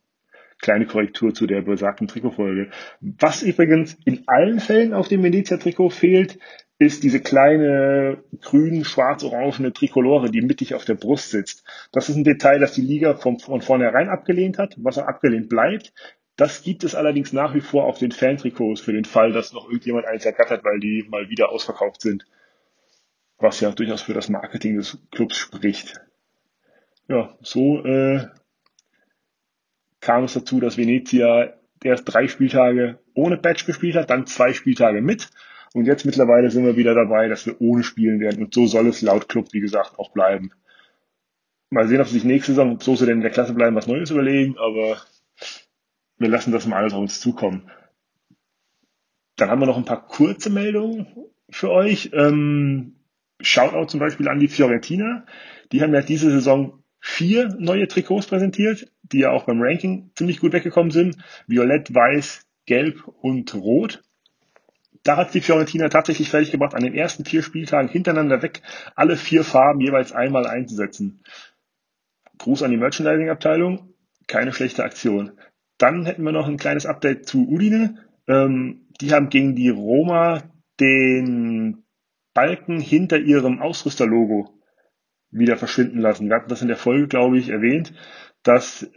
kleine Korrektur zu der besagten Trikotfolge. Was übrigens in allen Fällen auf dem Venezia-Trikot fehlt, ist diese kleine grün-schwarz-orangene Trikolore, die mittig auf der Brust sitzt. Das ist ein Detail, das die Liga von, von vornherein abgelehnt hat, was auch abgelehnt bleibt. Das gibt es allerdings nach wie vor auf den Fan-Trikots für den Fall, dass noch irgendjemand eins ergattert, weil die mal wieder ausverkauft sind. Was ja durchaus für das Marketing des Clubs spricht. Ja, so äh, kam es dazu, dass Venezia erst drei Spieltage ohne Badge gespielt hat, dann zwei Spieltage mit und jetzt mittlerweile sind wir wieder dabei, dass wir ohne spielen werden. Und so soll es laut Club, wie gesagt, auch bleiben. Mal sehen, ob sie sich nächste Saison, so sie denn in der Klasse bleiben, was Neues überlegen, aber wir lassen das mal alles auf uns zukommen. Dann haben wir noch ein paar kurze Meldungen für euch. Ähm, Shoutout zum Beispiel an die Fiorentina. Die haben ja diese Saison vier neue Trikots präsentiert, die ja auch beim Ranking ziemlich gut weggekommen sind. Violett, Weiß, Gelb und Rot. Da hat die Fiorentina tatsächlich fertig gebracht, an den ersten vier Spieltagen hintereinander weg alle vier Farben jeweils einmal einzusetzen. Gruß an die Merchandising-Abteilung, keine schlechte Aktion. Dann hätten wir noch ein kleines Update zu Udine. Ähm, die haben gegen die Roma den Balken hinter ihrem Ausrüsterlogo wieder verschwinden lassen. Wir hatten das in der Folge, glaube ich, erwähnt, dass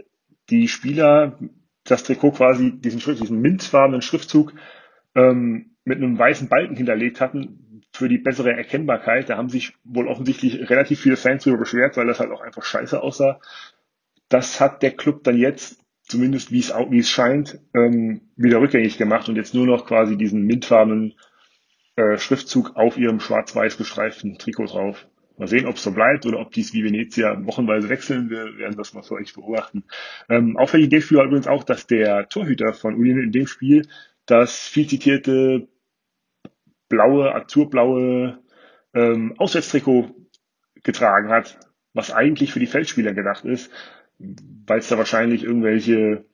die Spieler das Trikot quasi, diesen, diesen mintfarbenen Schriftzug ähm, mit einem weißen Balken hinterlegt hatten für die bessere Erkennbarkeit. Da haben sich wohl offensichtlich relativ viele Fans darüber beschwert, weil das halt auch einfach scheiße aussah. Das hat der Club dann jetzt, zumindest wie es, wie es scheint, ähm, wieder rückgängig gemacht und jetzt nur noch quasi diesen mintfarbenen äh, Schriftzug auf ihrem schwarz-weiß gestreiften Trikot drauf. Mal sehen, ob es so bleibt oder ob dies wie Venezia wochenweise wechseln. Wir werden das mal für euch beobachten. Ähm, auffällig war übrigens auch, dass der Torhüter von Udine in dem Spiel das viel zitierte blaue, azurblaue ähm, Auswärtstrikot getragen hat, was eigentlich für die Feldspieler gedacht ist, weil es da wahrscheinlich irgendwelche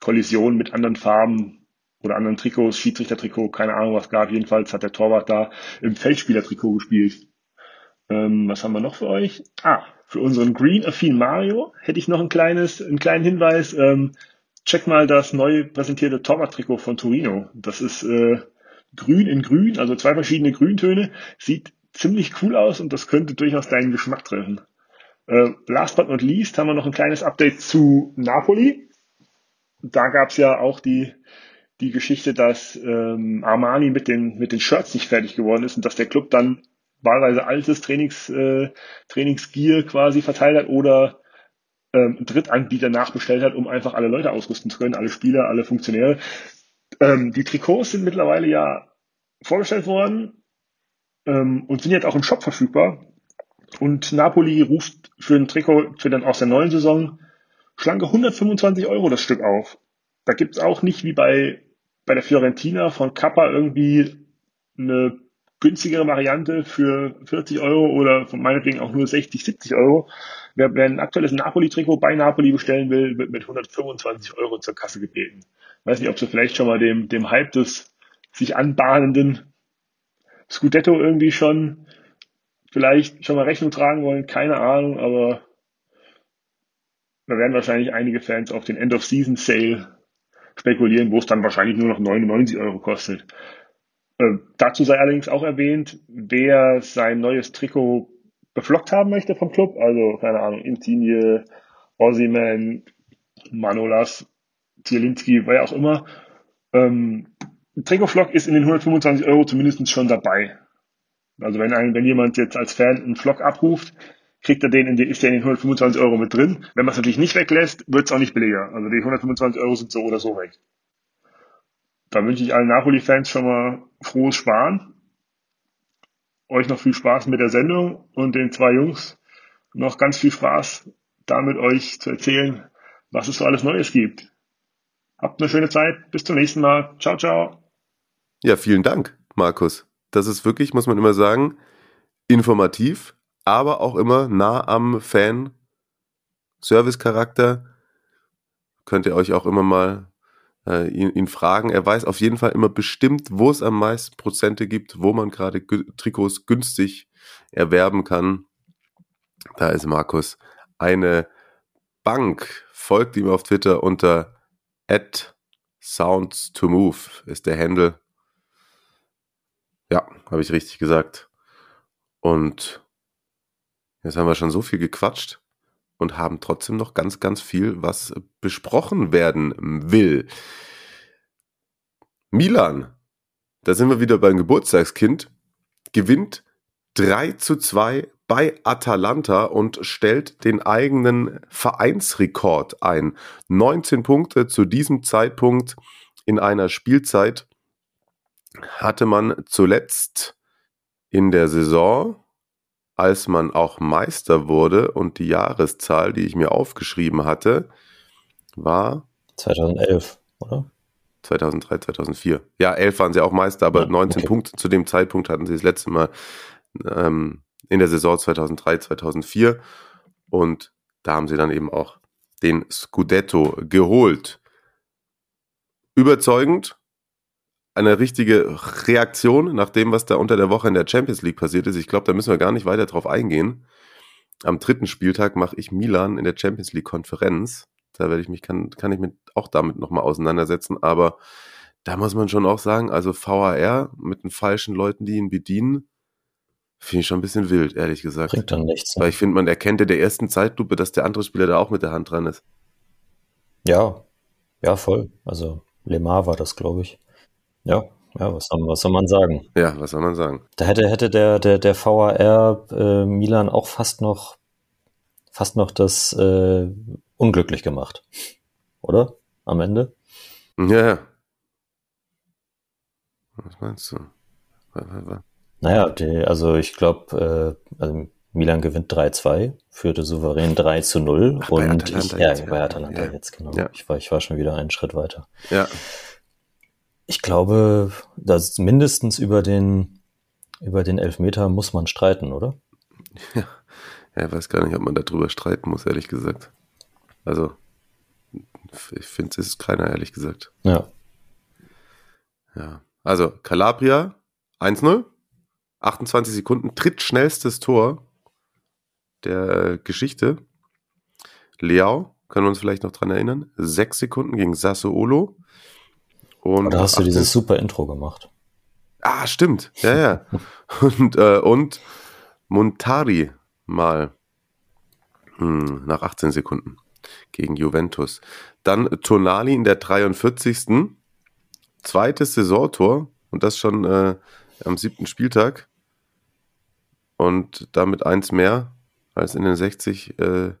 Kollisionen mit anderen Farben oder anderen Trikots, Schiedsrichtertrikot, keine Ahnung was gab. Jedenfalls hat der Torwart da im Feldspielertrikot gespielt. Ähm, was haben wir noch für euch? Ah, für unseren Green Affin Mario hätte ich noch ein kleines, einen kleinen Hinweis. Ähm, check mal das neu präsentierte Torwart-Trikot von Torino. Das ist äh, grün in grün, also zwei verschiedene Grüntöne. Sieht ziemlich cool aus und das könnte durchaus deinen Geschmack treffen. Äh, last but not least haben wir noch ein kleines Update zu Napoli. Da gab es ja auch die, die Geschichte, dass ähm, Armani mit den, mit den Shirts nicht fertig geworden ist und dass der Club dann wahlweise altes Trainings, äh, Trainingsgear quasi verteilt hat oder ähm, Drittanbieter nachbestellt hat, um einfach alle Leute ausrüsten zu können, alle Spieler, alle Funktionäre. Ähm, die Trikots sind mittlerweile ja vorgestellt worden ähm, und sind jetzt auch im Shop verfügbar. Und Napoli ruft für ein Trikot für dann aus der neuen Saison schlanke 125 Euro das Stück auf. Da gibt's auch nicht wie bei, bei der Fiorentina von Kappa irgendwie eine günstigere Variante für 40 Euro oder von meinetwegen auch nur 60, 70 Euro. Wer, wer ein aktuelles Napoli-Trikot bei Napoli bestellen will, wird mit 125 Euro zur Kasse gebeten. Weiß nicht, ob sie vielleicht schon mal dem, dem Hype des sich anbahnenden Scudetto irgendwie schon vielleicht schon mal Rechnung tragen wollen, keine Ahnung, aber da werden wahrscheinlich einige Fans auf den End-of-Season-Sale spekulieren, wo es dann wahrscheinlich nur noch 99 Euro kostet. Äh, dazu sei allerdings auch erwähnt, wer sein neues Trikot beflockt haben möchte vom Club, also keine Ahnung, Insigne, Ossiman, Manolas, Zielinski, wer auch immer, ähm, Trikotflock ist in den 125 Euro zumindest schon dabei. Also wenn, ein, wenn jemand jetzt als Fan einen Flock abruft, kriegt er den in die, ist der in den 125 Euro mit drin. Wenn man es natürlich nicht weglässt, wird es auch nicht billiger. Also die 125 Euro sind so oder so weg. Da wünsche ich allen Napoli-Fans schon mal frohes Sparen. Euch noch viel Spaß mit der Sendung und den zwei Jungs noch ganz viel Spaß damit euch zu erzählen, was es so alles Neues gibt. Habt eine schöne Zeit. Bis zum nächsten Mal. Ciao, ciao. Ja, vielen Dank, Markus. Das ist wirklich, muss man immer sagen, informativ, aber auch immer nah am Fan. Service-Charakter. Könnt ihr euch auch immer mal äh, ihn, ihn, fragen. Er weiß auf jeden Fall immer bestimmt, wo es am meisten Prozente gibt, wo man gerade Trikots günstig erwerben kann. Da ist Markus eine Bank. Folgt ihm auf Twitter unter at sounds to move ist der Handle. Ja, habe ich richtig gesagt. Und jetzt haben wir schon so viel gequatscht und haben trotzdem noch ganz, ganz viel, was besprochen werden will. Milan, da sind wir wieder beim Geburtstagskind, gewinnt 3 zu 2 bei Atalanta und stellt den eigenen Vereinsrekord ein. 19 Punkte zu diesem Zeitpunkt in einer Spielzeit hatte man zuletzt in der Saison als man auch Meister wurde und die Jahreszahl, die ich mir aufgeschrieben hatte, war 2011, oder? 2003, 2004. Ja, 11 waren sie auch Meister, aber ja, 19 okay. Punkte zu dem Zeitpunkt hatten sie das letzte Mal ähm, in der Saison 2003, 2004 und da haben sie dann eben auch den Scudetto geholt. Überzeugend, eine richtige Reaktion nach dem, was da unter der Woche in der Champions League passiert ist. Ich glaube, da müssen wir gar nicht weiter drauf eingehen. Am dritten Spieltag mache ich Milan in der Champions League Konferenz. Da werde ich mich, kann, kann ich mich auch damit nochmal auseinandersetzen. Aber da muss man schon auch sagen, also VAR mit den falschen Leuten, die ihn bedienen, finde ich schon ein bisschen wild, ehrlich gesagt. Bringt dann nichts. Ne? Weil ich finde, man erkennt in der ersten Zeitlupe, dass der andere Spieler da auch mit der Hand dran ist. Ja, ja, voll. Also Lemar war das, glaube ich. Ja, ja, was soll, was soll man sagen? Ja, was soll man sagen? Da hätte, hätte der, der, der VAR äh, Milan auch fast noch, fast noch das äh, unglücklich gemacht. Oder? Am Ende? Ja, ja. Was meinst du? Naja, die, also ich glaube, äh, also Milan gewinnt 3-2, führte souverän 3 zu 0 Ach, und ich, ja, jetzt, bei Atalanta ja. jetzt, genau. Ja. Ich, war, ich war schon wieder einen Schritt weiter. Ja. Ich glaube, dass mindestens über den, über den Elfmeter muss man streiten, oder? Ja, ja ich weiß gar nicht, ob man darüber streiten muss, ehrlich gesagt. Also, ich finde, es ist keiner, ehrlich gesagt. Ja. Ja. Also, Calabria 1-0, 28 Sekunden, drittschnellstes Tor der Geschichte. Leao, können wir uns vielleicht noch dran erinnern, sechs Sekunden gegen Sassuolo. Und da hast du dieses super Intro gemacht. Ah, stimmt. Ja, ja. und, äh, und Montari mal hm, nach 18 Sekunden gegen Juventus. Dann Tonali in der 43. Zweites Saisontor und das schon äh, am siebten Spieltag. Und damit eins mehr als in den 60 äh,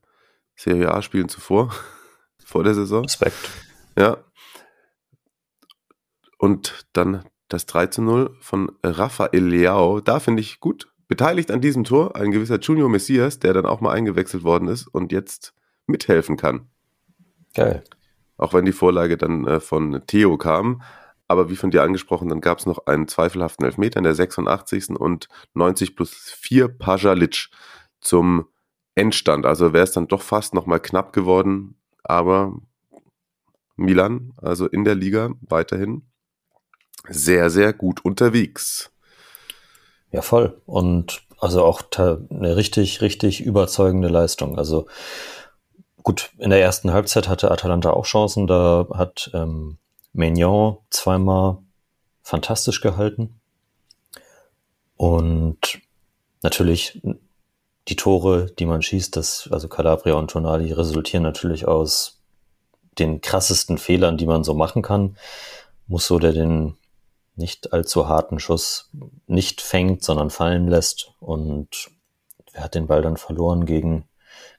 Serie A-Spielen zuvor, vor der Saison. Respekt. Ja, und dann das 3 zu 0 von Rafael Leao. Da finde ich gut. Beteiligt an diesem Tor ein gewisser Junior Messias, der dann auch mal eingewechselt worden ist und jetzt mithelfen kann. Geil. Auch wenn die Vorlage dann äh, von Theo kam. Aber wie von dir angesprochen, dann gab es noch einen zweifelhaften Elfmeter in der 86. und 90 plus 4 Pajalic zum Endstand. Also wäre es dann doch fast nochmal knapp geworden. Aber Milan, also in der Liga weiterhin sehr, sehr gut unterwegs. Ja, voll. Und also auch eine richtig, richtig überzeugende Leistung. Also gut, in der ersten Halbzeit hatte Atalanta auch Chancen. Da hat ähm, Maignan zweimal fantastisch gehalten. Und natürlich die Tore, die man schießt, das, also Calabria und Tonali, resultieren natürlich aus den krassesten Fehlern, die man so machen kann. Muss so der den nicht allzu harten Schuss nicht fängt, sondern fallen lässt. Und wer hat den Ball dann verloren gegen,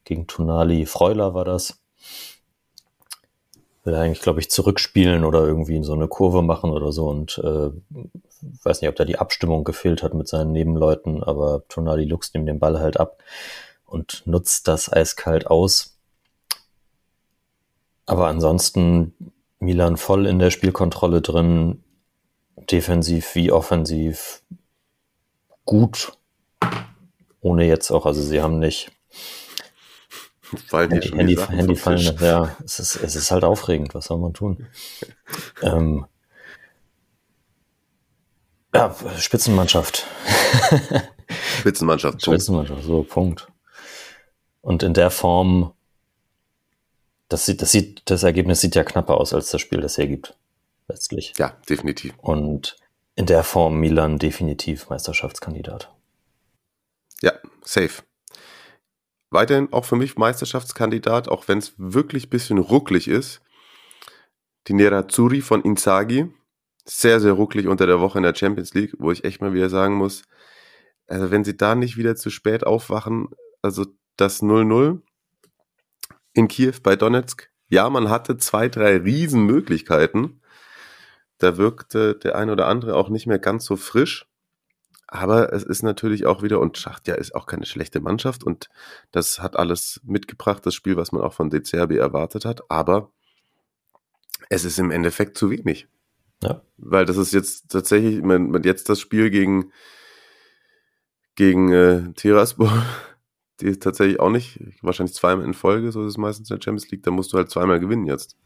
gegen Tonali? Freuler war das. Will eigentlich, glaube ich, zurückspielen oder irgendwie in so eine Kurve machen oder so. Und äh, weiß nicht, ob da die Abstimmung gefehlt hat mit seinen Nebenleuten, aber Tonali luchst ihm den Ball halt ab und nutzt das eiskalt aus. Aber ansonsten Milan voll in der Spielkontrolle drin, defensiv wie offensiv gut. Ohne jetzt auch, also sie haben nicht Handy, Handy, Handy fallen, ja, es ist, es ist halt aufregend, was soll man tun? ähm, ja, Spitzenmannschaft. Spitzenmannschaft. Punkt. Spitzenmannschaft, so, Punkt. Und in der Form, das sieht, das sieht, das Ergebnis sieht ja knapper aus, als das Spiel das hergibt letztlich. Ja, definitiv. Und in der Form Milan definitiv Meisterschaftskandidat. Ja, safe. Weiterhin auch für mich Meisterschaftskandidat, auch wenn es wirklich ein bisschen rucklig ist. Die Nerazzurri von Inzaghi. Sehr, sehr rucklig unter der Woche in der Champions League, wo ich echt mal wieder sagen muss, also wenn sie da nicht wieder zu spät aufwachen, also das 0-0 in Kiew bei Donetsk, ja, man hatte zwei, drei Riesenmöglichkeiten, da wirkte der ein oder andere auch nicht mehr ganz so frisch. Aber es ist natürlich auch wieder, und Schachtja ist auch keine schlechte Mannschaft und das hat alles mitgebracht, das Spiel, was man auch von De Zerbi erwartet hat. Aber es ist im Endeffekt zu wenig. Ja. Weil das ist jetzt tatsächlich, man, man jetzt das Spiel gegen, gegen äh, Tiraspol, die ist tatsächlich auch nicht, wahrscheinlich zweimal in Folge, so ist es meistens in der Champions League, da musst du halt zweimal gewinnen jetzt.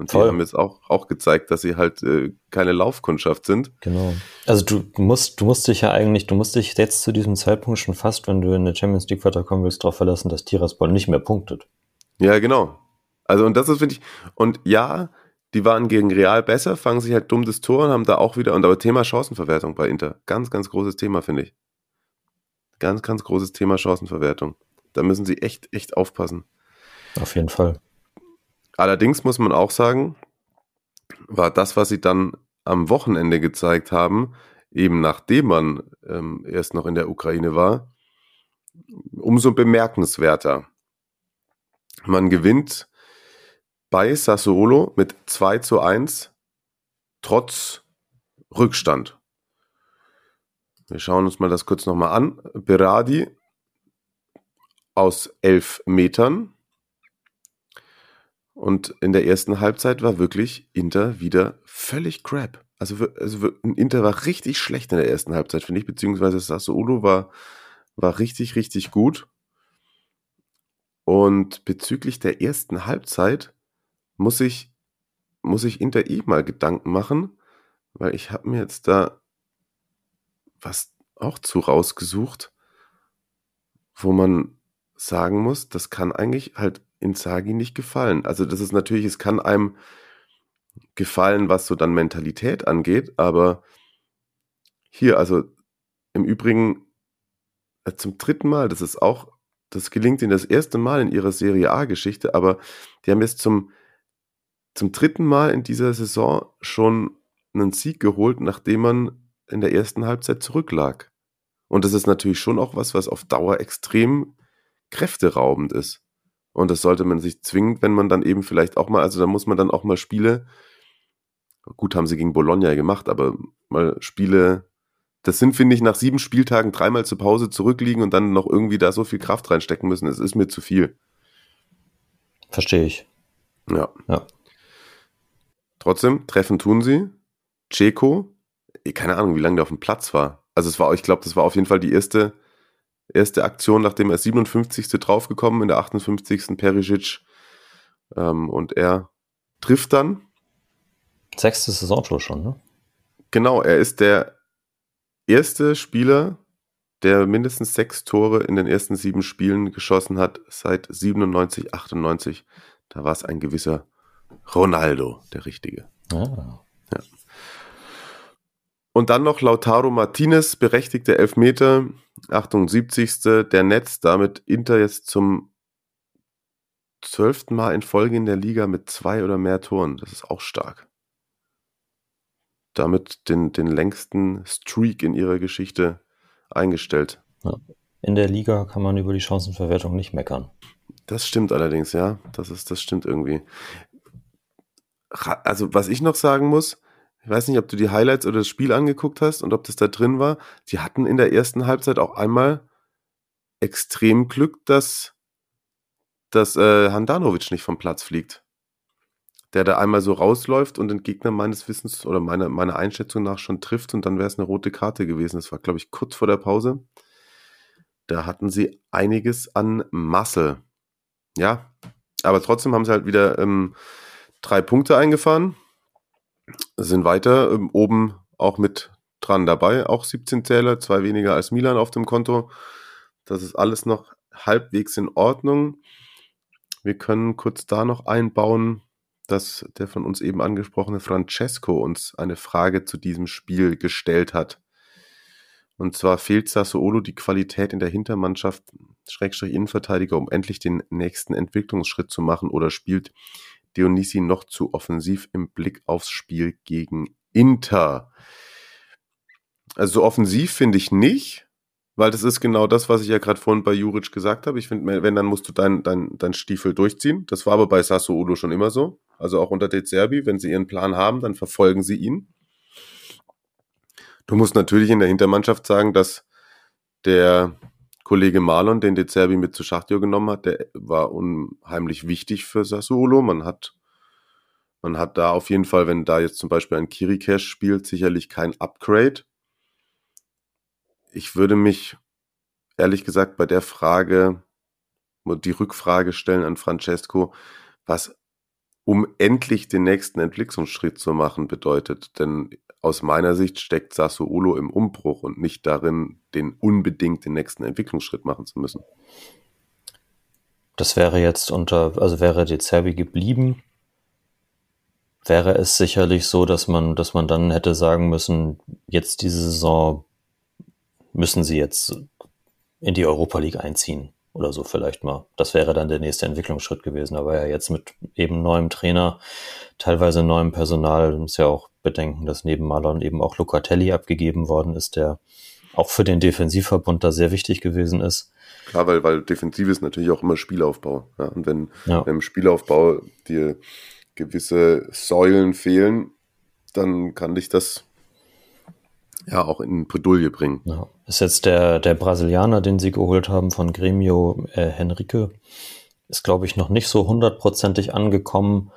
Und die Voll. haben jetzt auch, auch gezeigt, dass sie halt äh, keine Laufkundschaft sind. Genau. Also du, du, musst, du musst dich ja eigentlich, du musst dich jetzt zu diesem Zeitpunkt schon fast, wenn du in der Champions League weiterkommen willst, darauf verlassen, dass Tiraspol nicht mehr punktet. Ja, genau. Also und das ist, finde ich, und ja, die waren gegen Real besser, fangen sich halt dumm das Tor und haben da auch wieder, und aber Thema Chancenverwertung bei Inter. Ganz, ganz großes Thema, finde ich. Ganz, ganz großes Thema Chancenverwertung. Da müssen sie echt, echt aufpassen. Auf jeden Fall. Allerdings muss man auch sagen, war das, was sie dann am Wochenende gezeigt haben, eben nachdem man ähm, erst noch in der Ukraine war, umso bemerkenswerter. Man gewinnt bei Sassuolo mit 2 zu 1 trotz Rückstand. Wir schauen uns mal das kurz nochmal an. Berardi aus elf Metern und in der ersten Halbzeit war wirklich Inter wieder völlig crap. Also, also Inter war richtig schlecht in der ersten Halbzeit, finde ich, beziehungsweise Sassuolo war, war richtig, richtig gut. Und bezüglich der ersten Halbzeit muss ich, muss ich Inter eh mal Gedanken machen, weil ich habe mir jetzt da was auch zu rausgesucht, wo man sagen muss, das kann eigentlich halt Inzaghi nicht gefallen. Also das ist natürlich, es kann einem gefallen, was so dann Mentalität angeht, aber hier, also im Übrigen äh, zum dritten Mal, das ist auch, das gelingt ihnen das erste Mal in ihrer Serie A-Geschichte, aber die haben jetzt zum, zum dritten Mal in dieser Saison schon einen Sieg geholt, nachdem man in der ersten Halbzeit zurücklag. Und das ist natürlich schon auch was, was auf Dauer extrem kräfteraubend ist. Und das sollte man sich zwingend, wenn man dann eben vielleicht auch mal, also da muss man dann auch mal Spiele, gut haben sie gegen Bologna gemacht, aber mal Spiele, das sind, finde ich, nach sieben Spieltagen dreimal zur Pause zurückliegen und dann noch irgendwie da so viel Kraft reinstecken müssen. Es ist mir zu viel. Verstehe ich. Ja. ja. Trotzdem, treffen tun sie. Ceko, keine Ahnung, wie lange der auf dem Platz war. Also es war, ich glaube, das war auf jeden Fall die erste erste Aktion, nachdem er 57. draufgekommen, in der 58. Perisic. Ähm, und er trifft dann. Sechste Saisontor schon, ne? Genau, er ist der erste Spieler, der mindestens sechs Tore in den ersten sieben Spielen geschossen hat seit 97, 98. Da war es ein gewisser Ronaldo, der Richtige. Ah. Ja. Und dann noch Lautaro Martinez, berechtigte Elfmeter Achtung, 70. der Netz, damit Inter jetzt zum zwölften Mal in Folge in der Liga mit zwei oder mehr Toren. Das ist auch stark. Damit den, den längsten Streak in ihrer Geschichte eingestellt. Ja. In der Liga kann man über die Chancenverwertung nicht meckern. Das stimmt allerdings, ja. Das ist, das stimmt irgendwie. Also, was ich noch sagen muss, ich weiß nicht, ob du die Highlights oder das Spiel angeguckt hast und ob das da drin war. Die hatten in der ersten Halbzeit auch einmal extrem Glück, dass, dass äh, Handanovic nicht vom Platz fliegt. Der da einmal so rausläuft und den Gegner meines Wissens oder meiner, meiner Einschätzung nach schon trifft und dann wäre es eine rote Karte gewesen. Das war, glaube ich, kurz vor der Pause. Da hatten sie einiges an Masse. Ja, aber trotzdem haben sie halt wieder ähm, drei Punkte eingefahren sind weiter ähm, oben auch mit dran dabei. Auch 17 Zähler, zwei weniger als Milan auf dem Konto. Das ist alles noch halbwegs in Ordnung. Wir können kurz da noch einbauen, dass der von uns eben angesprochene Francesco uns eine Frage zu diesem Spiel gestellt hat. Und zwar fehlt Sassuolo die Qualität in der Hintermannschaft, Schrägstrich Innenverteidiger, um endlich den nächsten Entwicklungsschritt zu machen oder spielt Dionisi noch zu offensiv im Blick aufs Spiel gegen Inter. Also so offensiv finde ich nicht, weil das ist genau das, was ich ja gerade vorhin bei Juric gesagt habe. Ich finde, wenn, dann musst du deinen dein, dein Stiefel durchziehen. Das war aber bei Sassuolo schon immer so. Also auch unter De Zerbi, wenn sie ihren Plan haben, dann verfolgen sie ihn. Du musst natürlich in der Hintermannschaft sagen, dass der Kollege Marlon, den De Zerbi mit zu Schachtjo genommen hat, der war unheimlich wichtig für Sassuolo. Man hat, man hat da auf jeden Fall, wenn da jetzt zum Beispiel ein Kirikesh spielt, sicherlich kein Upgrade. Ich würde mich ehrlich gesagt bei der Frage, die Rückfrage stellen an Francesco, was um endlich den nächsten Entwicklungsschritt zu machen bedeutet. Denn aus meiner Sicht steckt Sassuolo im Umbruch und nicht darin, den unbedingt den nächsten Entwicklungsschritt machen zu müssen. Das wäre jetzt unter, also wäre De Zerbi geblieben, wäre es sicherlich so, dass man, dass man dann hätte sagen müssen, jetzt diese Saison müssen sie jetzt in die Europa League einziehen oder so vielleicht mal. Das wäre dann der nächste Entwicklungsschritt gewesen. Aber ja, jetzt mit eben neuem Trainer, teilweise neuem Personal, muss ja auch bedenken, dass neben Marlon eben auch Locatelli abgegeben worden ist, der auch für den Defensivverbund da sehr wichtig gewesen ist. Klar, weil, weil Defensiv ist natürlich auch immer Spielaufbau. Ja? Und wenn, ja. wenn im Spielaufbau dir gewisse Säulen fehlen, dann kann dich das ja auch in Bredouille bringen. Ja. Ist jetzt der, der Brasilianer, den sie geholt haben von Gremio äh, Henrique, ist glaube ich noch nicht so hundertprozentig angekommen,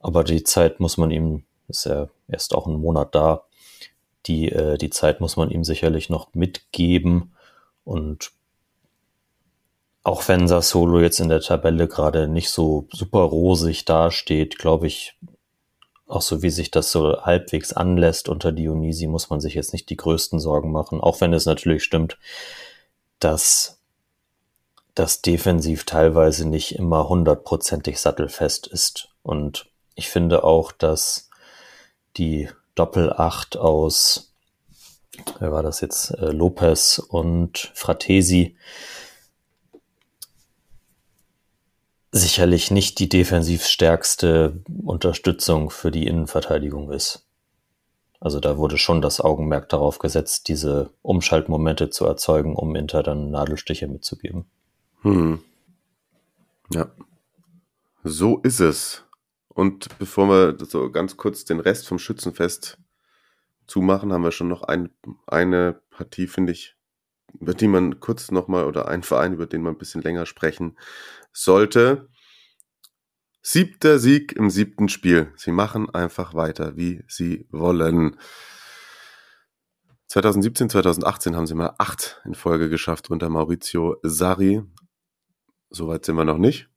aber die Zeit muss man ihm, ist er erst auch einen Monat da, die, äh, die Zeit muss man ihm sicherlich noch mitgeben. Und auch wenn Sassolo jetzt in der Tabelle gerade nicht so super rosig dasteht, glaube ich, auch so wie sich das so halbwegs anlässt unter Dionisi, muss man sich jetzt nicht die größten Sorgen machen, auch wenn es natürlich stimmt, dass das defensiv teilweise nicht immer hundertprozentig sattelfest ist. Und ich finde auch, dass die Doppelacht aus, wer war das jetzt, äh, Lopez und Fratesi, sicherlich nicht die defensiv stärkste Unterstützung für die Innenverteidigung ist. Also da wurde schon das Augenmerk darauf gesetzt, diese Umschaltmomente zu erzeugen, um Inter dann Nadelstiche mitzugeben. Hm. Ja. So ist es. Und bevor wir so ganz kurz den Rest vom Schützenfest zumachen, haben wir schon noch ein, eine Partie, finde ich, über die man kurz nochmal oder einen Verein, über den man ein bisschen länger sprechen sollte. Siebter Sieg im siebten Spiel. Sie machen einfach weiter, wie sie wollen. 2017, 2018 haben sie mal acht in Folge geschafft unter Maurizio Sarri. Soweit sind wir noch nicht.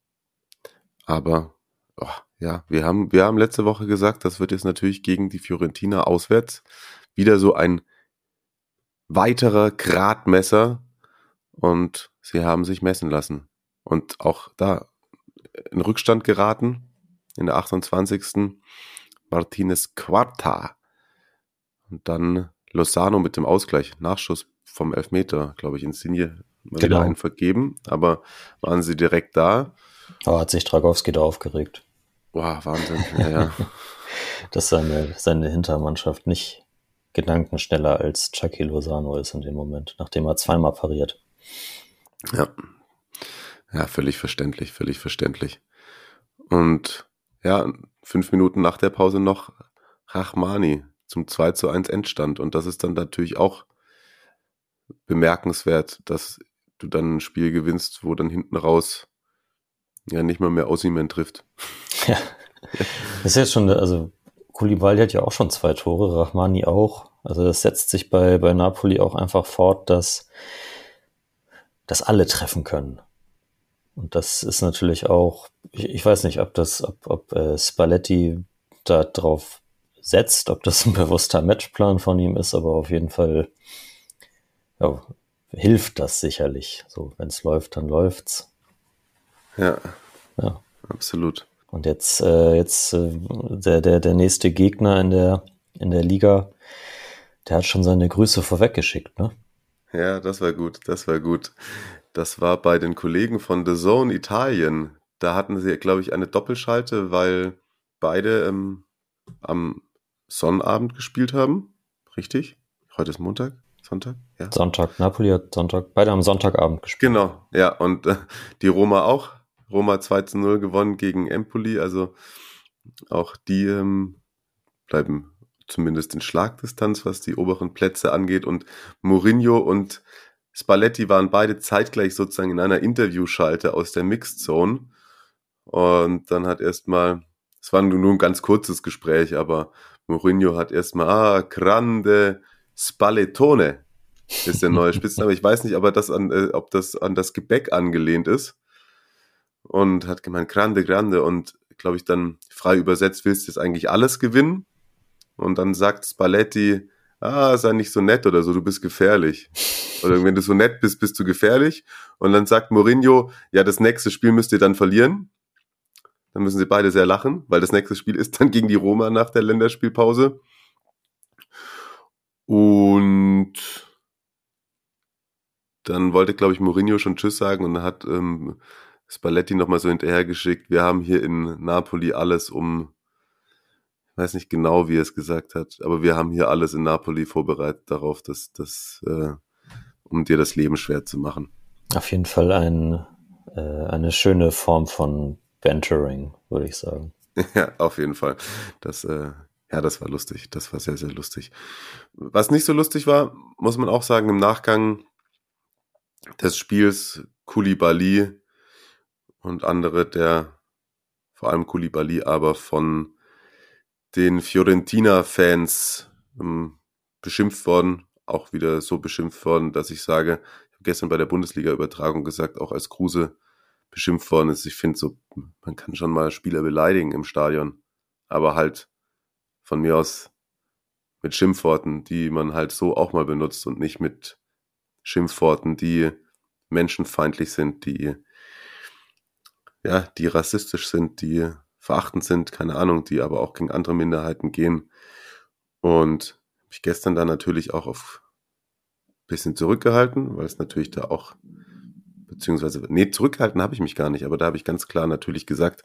Aber oh, ja, wir haben, wir haben letzte Woche gesagt, das wird jetzt natürlich gegen die Fiorentina auswärts wieder so ein weiterer Gradmesser. Und sie haben sich messen lassen. Und auch da in Rückstand geraten in der 28. Martinez Quarta. Und dann Lozano mit dem Ausgleich. Nachschuss vom Elfmeter, glaube ich, Insigne mal Genau. einen vergeben, aber waren sie direkt da? Aber hat sich Dragowski da aufgeregt, Boah, Wahnsinn. Ja, ja. dass seine, seine Hintermannschaft nicht gedankenschneller als Chucky Lozano ist in dem Moment, nachdem er zweimal pariert. Ja. Ja, völlig verständlich, völlig verständlich. Und ja, fünf Minuten nach der Pause noch Rachmani zum 2 zu 1 Endstand. Und das ist dann natürlich auch bemerkenswert, dass du dann ein Spiel gewinnst, wo dann hinten raus ja nicht mal mehr Ossiman trifft. Ja. Das ist jetzt schon, also Koulibaly hat ja auch schon zwei Tore, Rahmani auch. Also das setzt sich bei, bei Napoli auch einfach fort, dass, dass alle treffen können. Und das ist natürlich auch, ich, ich weiß nicht, ob das, ob, ob äh, Spalletti da drauf setzt, ob das ein bewusster Matchplan von ihm ist, aber auf jeden Fall ja, hilft das sicherlich. So, wenn es läuft, dann läuft's. Ja, Ja. absolut. Und jetzt, äh, jetzt äh, der, der, der nächste Gegner in der, in der Liga, der hat schon seine Grüße vorweggeschickt, ne? Ja, das war gut, das war gut. Das war bei den Kollegen von The Zone Italien. Da hatten sie, glaube ich, eine Doppelschalte, weil beide ähm, am Sonnabend gespielt haben. Richtig? Heute ist Montag? Sonntag? Ja. Sonntag, Napoli hat Sonntag, beide am Sonntagabend gespielt. Genau, ja, und äh, die Roma auch. Roma 2 zu 0 gewonnen gegen Empoli, also auch die ähm, bleiben zumindest in Schlagdistanz, was die oberen Plätze angeht. Und Mourinho und Spalletti waren beide zeitgleich sozusagen in einer Interviewschalte aus der Mixed Zone. Und dann hat erstmal, es war nur ein ganz kurzes Gespräch, aber Mourinho hat erstmal, ah, grande Spallettone ist der neue Spitzname. Ich weiß nicht, aber das an, äh, ob das an das Gebäck angelehnt ist. Und hat gemeint, grande, grande. Und glaube ich dann frei übersetzt, willst du jetzt eigentlich alles gewinnen? Und dann sagt Spalletti, ah, sei nicht so nett oder so, du bist gefährlich. Oder wenn du so nett bist, bist du gefährlich. Und dann sagt Mourinho, ja, das nächste Spiel müsst ihr dann verlieren. Dann müssen sie beide sehr lachen, weil das nächste Spiel ist dann gegen die Roma nach der Länderspielpause. Und dann wollte, glaube ich, Mourinho schon Tschüss sagen und hat ähm, Spalletti nochmal so hinterhergeschickt, wir haben hier in Napoli alles um, ich weiß nicht genau, wie er es gesagt hat, aber wir haben hier alles in Napoli vorbereitet darauf, dass, dass äh, um dir das Leben schwer zu machen. Auf jeden Fall ein, äh, eine schöne Form von Bantering, würde ich sagen. Ja, auf jeden Fall. Das, äh, ja, das war lustig. Das war sehr, sehr lustig. Was nicht so lustig war, muss man auch sagen, im Nachgang des Spiels Koulibaly und andere der, vor allem Koulibaly, aber von den Fiorentina-Fans ähm, beschimpft worden, auch wieder so beschimpft worden, dass ich sage, ich habe gestern bei der Bundesliga-Übertragung gesagt, auch als Kruse beschimpft worden ist, ich finde so, man kann schon mal Spieler beleidigen im Stadion, aber halt von mir aus mit Schimpfworten, die man halt so auch mal benutzt und nicht mit Schimpfworten, die menschenfeindlich sind, die ja, die rassistisch sind, die verachtend sind, keine Ahnung, die aber auch gegen andere Minderheiten gehen. Und habe ich gestern da natürlich auch auf ein bisschen zurückgehalten, weil es natürlich da auch, beziehungsweise, nee, zurückgehalten habe ich mich gar nicht, aber da habe ich ganz klar natürlich gesagt,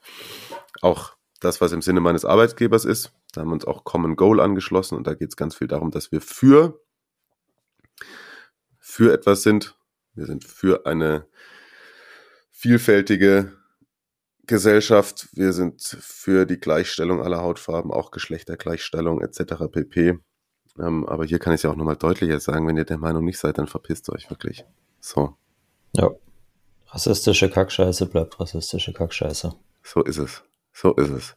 auch das, was im Sinne meines Arbeitgebers ist, da haben wir uns auch Common Goal angeschlossen und da geht es ganz viel darum, dass wir für, für etwas sind. Wir sind für eine vielfältige Gesellschaft. Wir sind für die Gleichstellung aller Hautfarben, auch Geschlechtergleichstellung etc. pp. Ähm, aber hier kann ich es ja auch nochmal deutlicher sagen, wenn ihr der Meinung nicht seid, dann verpisst euch wirklich. So, Ja. Rassistische Kackscheiße bleibt rassistische Kackscheiße. so ist es. So ist es.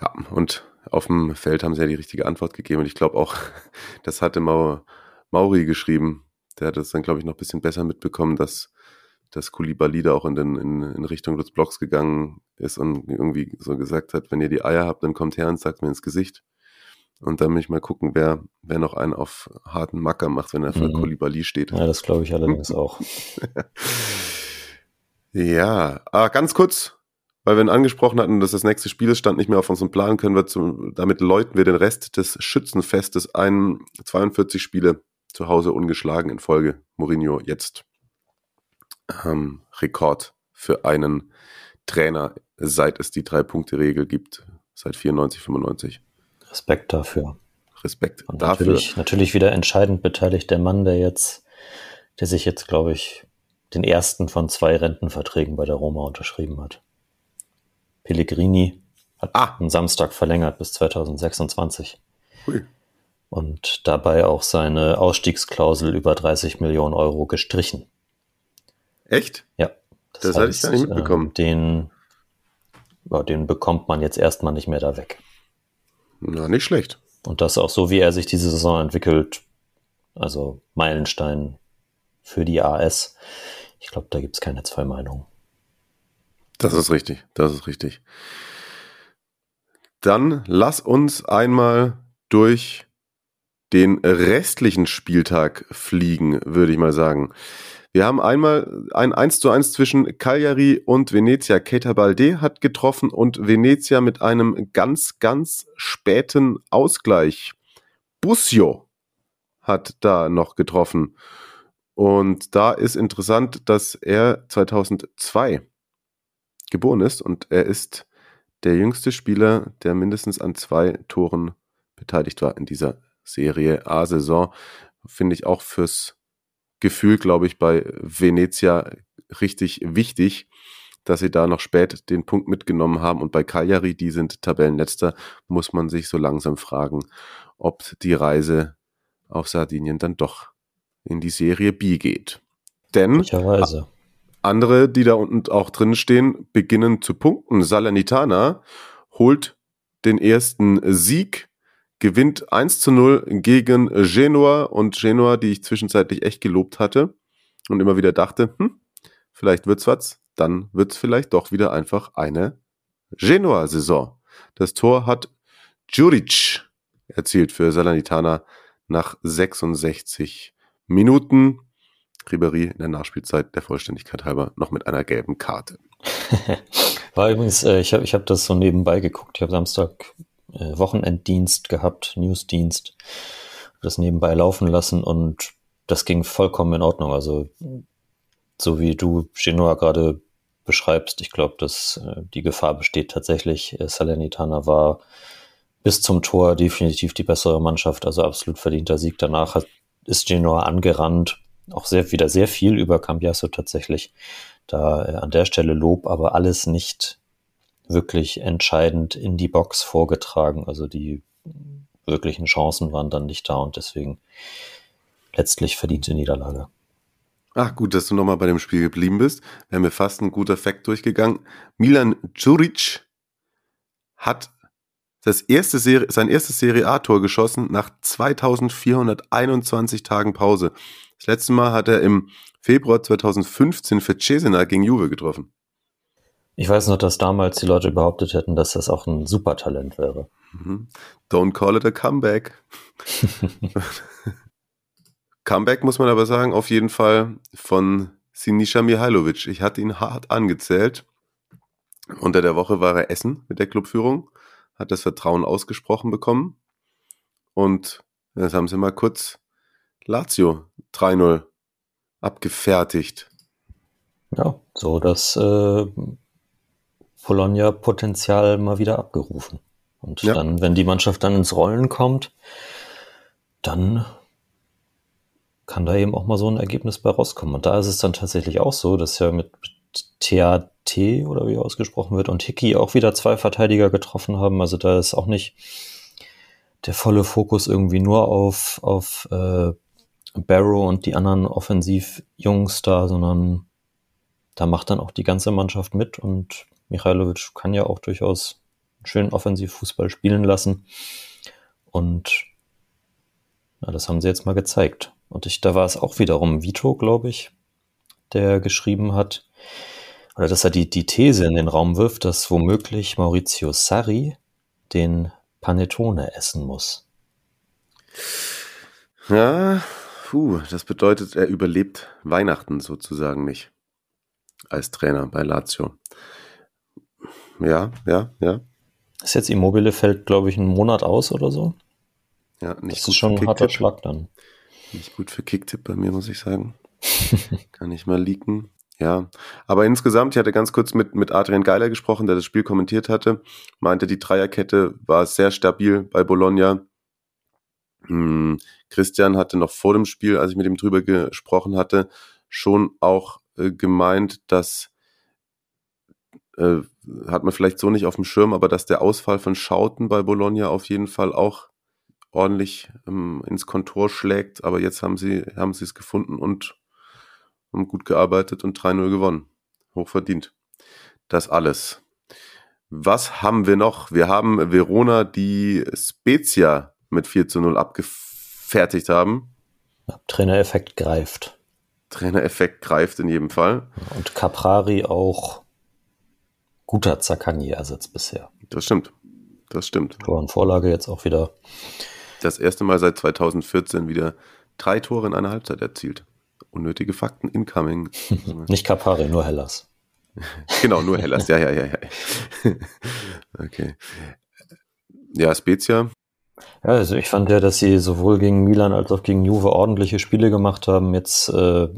Ja, und auf dem Feld haben sie ja die richtige Antwort gegeben. Und ich glaube auch, das hatte Mau Mauri geschrieben. Der hat es dann, glaube ich, noch ein bisschen besser mitbekommen, dass dass Koulibaly da auch in, den, in, in Richtung des Blocks gegangen ist und irgendwie so gesagt hat, wenn ihr die Eier habt, dann kommt her und sagt mir ins Gesicht. Und dann will ich mal gucken, wer, wer noch einen auf harten Macker macht, wenn er für Mhm. Koulibaly steht. Ja, das glaube ich allerdings auch. Ja, ah, ganz kurz, weil wir ihn angesprochen hatten, dass das nächste Spiel ist, stand nicht mehr auf unserem Plan, können wir zum, damit läuten wir den Rest des Schützenfestes ein, 42 Spiele zu Hause ungeschlagen in Folge. Mourinho jetzt ähm, Rekord für einen Trainer, seit es die Drei-Punkte-Regel gibt, seit 94, 95. Respekt dafür. Respekt Und dafür. natürlich, natürlich wieder entscheidend beteiligt der Mann, der jetzt, der sich jetzt, glaube ich, den ersten von zwei Rentenverträgen bei der Roma unterschrieben hat. Pellegrini hat Ah. am Samstag verlängert bis 2026 Hui. und dabei auch seine Ausstiegsklausel über 30 Millionen Euro gestrichen. Echt? Ja. Das hatte ich gar nicht mitbekommen. ähm, Den, ja, den bekommt man jetzt erstmal nicht mehr da weg. Na, nicht schlecht. Und das auch so, wie er sich diese Saison entwickelt. Also Meilenstein für die AS. Ich glaube, da gibt es keine zwei Meinungen. Das ist richtig, das ist richtig. Dann lass uns einmal durch den restlichen Spieltag fliegen, würde ich mal sagen. Wir haben einmal ein 1 zu 1 zwischen Cagliari und Venezia. Keita Balde hat getroffen und Venezia mit einem ganz, ganz späten Ausgleich. Busio hat da noch getroffen. Und da ist interessant, dass er 2002 geboren ist und er ist der jüngste Spieler, der mindestens an zwei Toren beteiligt war in dieser Serie A-Saison. Finde ich auch fürs Gefühl, glaube ich, bei Venezia richtig wichtig, dass sie da noch spät den Punkt mitgenommen haben. Und bei Cagliari, die sind Tabellenletzter, muss man sich so langsam fragen, ob die Reise auf Sardinien dann doch in die Serie B geht. Denn andere, die da unten auch drin stehen, beginnen zu punkten. Salernitana holt den ersten Sieg, gewinnt 1 zu 0 gegen Genua und Genua, die ich zwischenzeitlich echt gelobt hatte und immer wieder dachte, hm, vielleicht wird's was, dann wird's vielleicht doch wieder einfach eine Genua-Saison. Das Tor hat Juric erzielt für Salernitana nach 66 Minuten. Ribéry in der Nachspielzeit der Vollständigkeit halber noch mit einer gelben Karte. War übrigens, äh, ich habe ich hab das so nebenbei geguckt. Ich habe Samstag äh, Wochenenddienst gehabt, Newsdienst, das nebenbei laufen lassen und das ging vollkommen in Ordnung. Also so wie du Genoa gerade beschreibst, ich glaube, dass äh, die Gefahr besteht tatsächlich. Äh, Salernitana war bis zum Tor definitiv die bessere Mannschaft, also absolut verdienter Sieg. Danach hat, ist Genoa angerannt, auch sehr wieder sehr viel über Cambiasso tatsächlich. Da äh, an der Stelle Lob, aber alles nicht wirklich entscheidend in die Box vorgetragen. Also die wirklichen Chancen waren dann nicht da und deswegen letztlich verdiente Niederlage. Ach gut, dass du nochmal bei dem Spiel geblieben bist. Wäre mir fast ein guter Fakt durchgegangen. Milan Djuric hat das erste Serie, sein erstes Serie A-Tor geschossen nach 2421 Tagen Pause. Das letzte Mal hat er im Februar 2015 für Cesena gegen Juve getroffen. Ich weiß noch, dass damals die Leute behauptet hätten, dass das auch ein Supertalent wäre. Mhm. Don't call it a comeback. Comeback muss man aber sagen, auf jeden Fall von Sinisa Mihailovic. Ich hatte ihn hart angezählt. Unter der Woche war er Essen mit der Clubführung, hat das Vertrauen ausgesprochen bekommen. Und jetzt haben sie mal kurz Lazio 3-0 abgefertigt. Ja, so das äh, Bologna-Potenzial mal wieder abgerufen. Und Ja. dann, wenn die Mannschaft dann ins Rollen kommt, dann kann da eben auch mal so ein Ergebnis bei rauskommen. Und da ist es dann tatsächlich auch so, dass ja mit TAT oder wie ausgesprochen wird und Hickey auch wieder zwei Verteidiger getroffen haben. Also da ist auch nicht der volle Fokus irgendwie nur auf, auf äh, Barrow und die anderen Offensivjungs da, sondern da macht dann auch die ganze Mannschaft mit und Michailovic kann ja auch durchaus schön Offensivfußball spielen lassen. Und ja, das haben sie jetzt mal gezeigt. Und ich, da war es auch wiederum Vito, glaube ich, der geschrieben hat, oder dass er die, die These in den Raum wirft, dass womöglich Maurizio Sarri den Panettone essen muss. Ja, puh, das bedeutet, er überlebt Weihnachten sozusagen nicht. Als Trainer bei Lazio. Ja, ja, ja. Ist jetzt Immobile fällt, glaube ich, einen Monat aus oder so. Ja, nicht Das ist schon ein harter Schlag dann. Nicht gut für Kicktipp bei mir, muss ich sagen. Kann ich mal leaken. Ja, aber insgesamt, ich hatte ganz kurz mit, mit Adrian Geiler gesprochen, der das Spiel kommentiert hatte, meinte, die Dreierkette war sehr stabil bei Bologna. Hm, Christian hatte noch vor dem Spiel, als ich mit ihm drüber gesprochen hatte, schon auch äh, gemeint, dass äh, hat man vielleicht so nicht auf dem Schirm, aber dass der Ausfall von Schauten bei Bologna auf jeden Fall auch ordentlich ähm, ins Kontor schlägt. Aber jetzt haben sie, haben sie es gefunden und haben gut gearbeitet und 3-0 gewonnen. Hochverdient. Das alles. Was haben wir noch? Wir haben Verona, die Spezia mit 4 zu 0 abgefertigt haben. Trainereffekt greift. Trainereffekt greift in jedem Fall. Und Caprari auch guter Zaccagni-Ersatz bisher. Das stimmt. Das stimmt. Tor und Vorlage jetzt auch wieder. Das erste Mal seit 2014 wieder drei Tore in einer Halbzeit erzielt. Unnötige Fakten incoming. Nicht Capari, nur Hellas. genau, nur Hellas. Ja, ja, ja, ja. okay. Ja, Spezia. Ja, also ich fand ja, dass sie sowohl gegen Milan als auch gegen Juve ordentliche Spiele gemacht haben. Jetzt äh,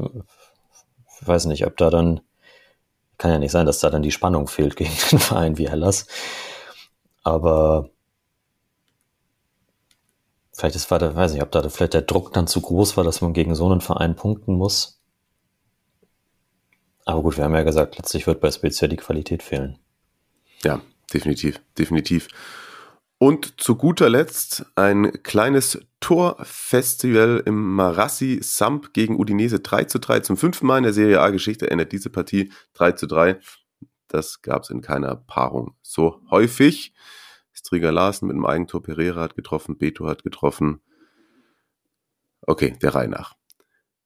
weiß nicht, ob da dann kann ja nicht sein, dass da dann die Spannung fehlt gegen den Verein wie Hellas. Aber vielleicht ist war da, weiß ich, ob da vielleicht der Druck dann zu groß war, dass man gegen so einen Verein punkten muss. Aber gut, wir haben ja gesagt, letztlich wird bei Spezia die Qualität fehlen. Ja, definitiv, definitiv. Und zu guter Letzt ein kleines Torfestival im Marassi Samp gegen Udinese 3 zu 3. Zum fünften Mal in der Serie A-Geschichte endet diese Partie 3 zu 3. Das gab es in keiner Paarung so häufig. Striga Larsen mit dem Eigentor Pereira hat getroffen, Beto hat getroffen. Okay, der Reihe nach.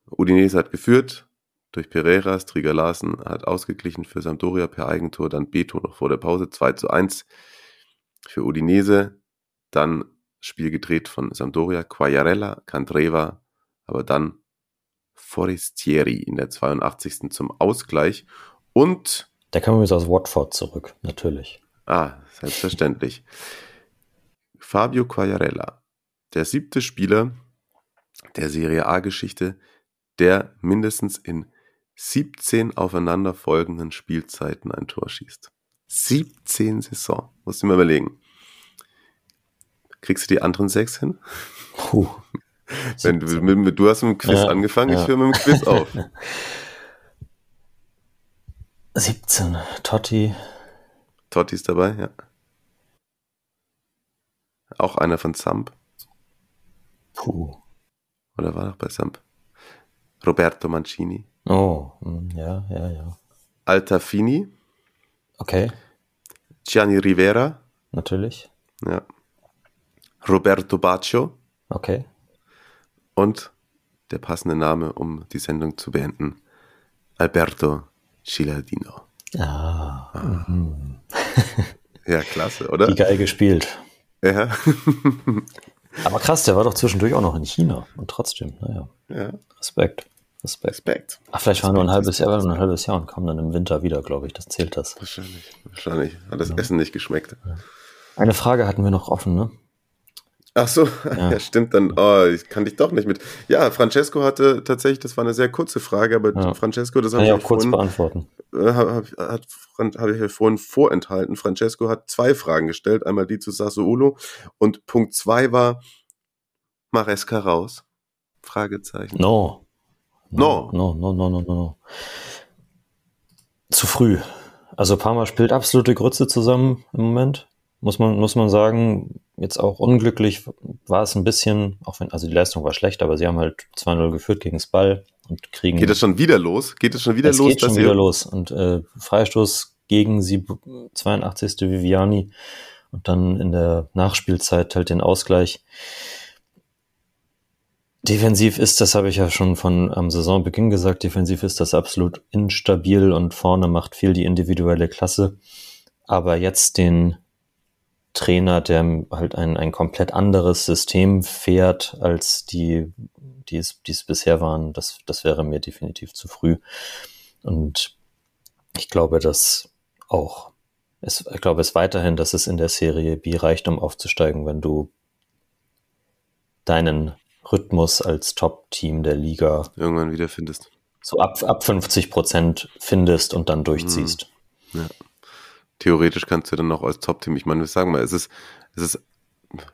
Udinese hat geführt durch Pereira, Striga Larsen hat ausgeglichen für Sampdoria per Eigentor, dann Beto noch vor der Pause 2 zu 1 für Udinese. Dann Spiel gedreht von Sampdoria, Quagliarella, Candreva, aber dann Forestieri in der 82. zum Ausgleich. Und. Der kam übrigens aus Watford zurück, natürlich. Ah, selbstverständlich. Fabio Quagliarella, der siebte Spieler der Serie A-Geschichte, der mindestens in 17 aufeinanderfolgenden Spielzeiten ein Tor schießt. 17 Saison. Musst du mir überlegen. Kriegst du die anderen sechs hin? Puh. Wenn du, mit, du hast mit dem Quiz ja, angefangen, ja. ich höre mit dem Quiz auf. 17. Totti. Totti ist dabei, ja. Auch einer von Samp. Puh. Oder war noch bei Samp? Roberto Mancini. Oh, hm, ja, ja, ja. Altafini. Okay. Gianni Rivera. Natürlich. Ja. Roberto Baccio. Okay. Und der passende Name, um die Sendung zu beenden, Alberto Cilardino. Ah. ah. Mhm. ja, klasse, oder? Wie geil gespielt. Ja. Aber krass, der war doch zwischendurch auch noch in China und trotzdem, naja. Ja. Respekt. Respekt. Respekt. Ach, vielleicht war nur ein halbes Jahr, nur ein halbes Jahr und kam dann im Winter wieder, glaube ich. Das zählt das. Wahrscheinlich. Wahrscheinlich. Hat das ja. Essen nicht geschmeckt. Eine Frage hatten wir noch offen, ne? Ach so, ja. ja, stimmt dann. Oh, ich kann dich doch nicht mit. Ja, Francesco hatte tatsächlich, das war eine sehr kurze Frage, aber ja. Francesco, das habe ich auch kurz vorhin, beantworten. Äh, habe hab, hab ich ja vorhin vorenthalten. Francesco hat zwei Fragen gestellt, einmal die zu Sassuolo und Punkt zwei war Maresca raus? Fragezeichen. No. No. No, no, no, no, no. no. Zu früh. Also Parma spielt absolute Grütze zusammen im Moment. Muss man, muss man sagen, jetzt auch unglücklich war es ein bisschen, auch wenn, also die Leistung war schlecht, aber sie haben halt 2-0 geführt gegen das Ball und kriegen. Geht es schon wieder los? Geht es schon wieder es los? Geht schon wieder los. Und äh, Freistoß gegen sie 82. Viviani und dann in der Nachspielzeit halt den Ausgleich. Defensiv ist, das habe ich ja schon von am Saisonbeginn gesagt, defensiv ist das absolut instabil und vorne macht viel die individuelle Klasse. Aber jetzt den Trainer, der halt ein, ein komplett anderes System fährt, als die, die es, die es bisher waren, das, das wäre mir definitiv zu früh. Und ich glaube, dass auch, es, ich glaube es weiterhin, dass es in der Serie B reicht, um aufzusteigen, wenn du deinen Rhythmus als Top-Team der Liga irgendwann wieder findest. so ab, ab 50 Prozent findest und dann durchziehst. Theoretisch kannst du dann noch als Top-Team, ich meine, wir sagen mal, es ist, es ist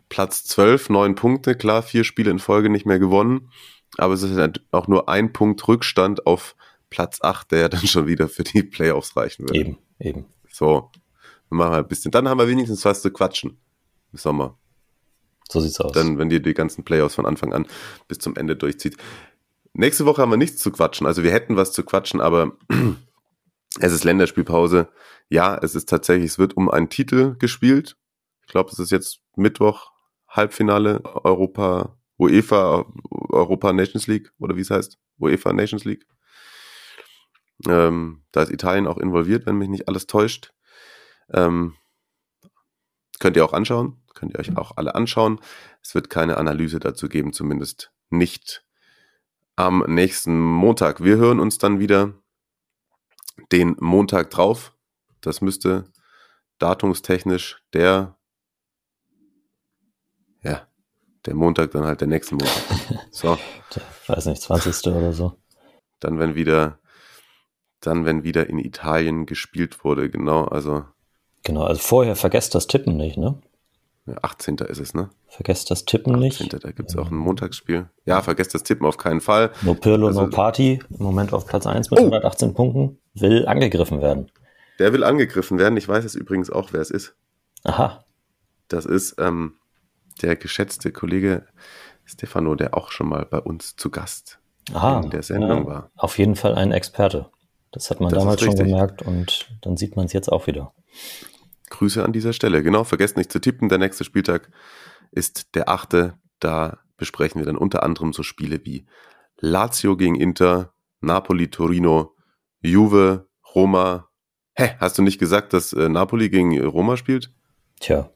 Platz 12, neun Punkte, klar, vier Spiele in Folge nicht mehr gewonnen, aber es ist halt auch nur ein Punkt Rückstand auf Platz 8, der ja dann schon wieder für die Playoffs reichen wird. Eben, eben. So, wir machen halt ein bisschen. Dann haben wir wenigstens was zu quatschen im Sommer. So sieht's aus. Dann, wenn ihr die ganzen Playoffs von Anfang an bis zum Ende durchzieht. Nächste Woche haben wir nichts zu quatschen. Also wir hätten was zu quatschen, aber es ist Länderspielpause. Ja, es ist tatsächlich, es wird um einen Titel gespielt. Ich glaube, es ist jetzt Mittwoch, Halbfinale Europa, UEFA, Europa Nations League oder wie es heißt, UEFA Nations League. Ähm, da ist Italien auch involviert, wenn mich nicht alles täuscht. Ähm, könnt ihr auch anschauen, könnt ihr euch auch alle anschauen. Es wird keine Analyse dazu geben, zumindest nicht am nächsten Montag. Wir hören uns dann wieder den Montag drauf. Das müsste datumstechnisch der, ja, der Montag dann halt der nächste Montag. So, Ich weiß nicht, 20. oder so. dann wenn wieder, dann wenn wieder in Italien gespielt wurde, genau, also Genau, also vorher vergesst das Tippen nicht, ne? ja, 18. ist es, ne? Vergesst das Tippen 18. nicht. Da gibt es auch ein Montagsspiel. Ja, vergesst das Tippen auf keinen Fall. No Pirlo, Also- no Party. Im Moment auf Platz 1 mit Oh! 118 Punkten. Will angegriffen werden. Der will angegriffen werden. Ich weiß jetzt übrigens auch, wer es ist. Aha. Das ist ähm, der geschätzte Kollege Stefano, der auch schon mal bei uns zu Gast Aha. in der Sendung ja, war. Auf jeden Fall ein Experte. Das hat man Das damals schon gemerkt und dann sieht man es jetzt auch wieder. Grüße an dieser Stelle. Genau, vergesst nicht zu tippen. Der nächste Spieltag ist der achte. Da besprechen wir dann unter anderem so Spiele wie Lazio gegen Inter, Napoli, Torino, Juve, Roma. Hä, hast du nicht gesagt, dass äh, Napoli gegen Roma spielt? Tja.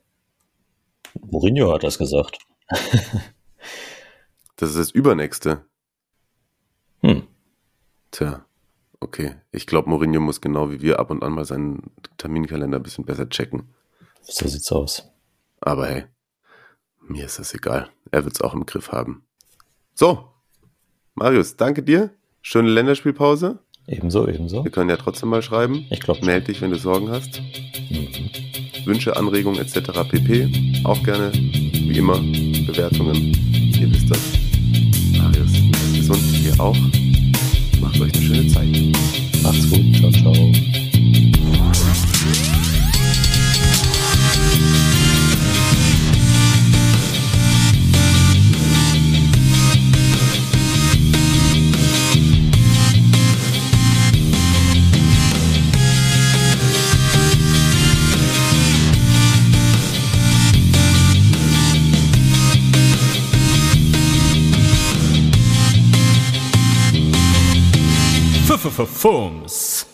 Mourinho hat das gesagt. Das ist das übernächste. Hm. Tja, okay. Ich glaube, Mourinho muss genau wie wir ab und an mal seinen Terminkalender ein bisschen besser checken. So sieht's aus. Aber hey, mir ist das egal. Er wird es auch im Griff haben. So, Marius, danke dir. Schöne Länderspielpause. Ebenso, ebenso. Wir können ja trotzdem mal schreiben. Ich glaube, Meld dich, wenn du Sorgen hast. Mhm. Wünsche, Anregungen etc. pp. Auch gerne, wie immer, Bewertungen. Ihr wisst das. Marius, gesund, ihr auch. Macht euch eine schöne Zeit. macht's gut. Ciao, ciao. for forms.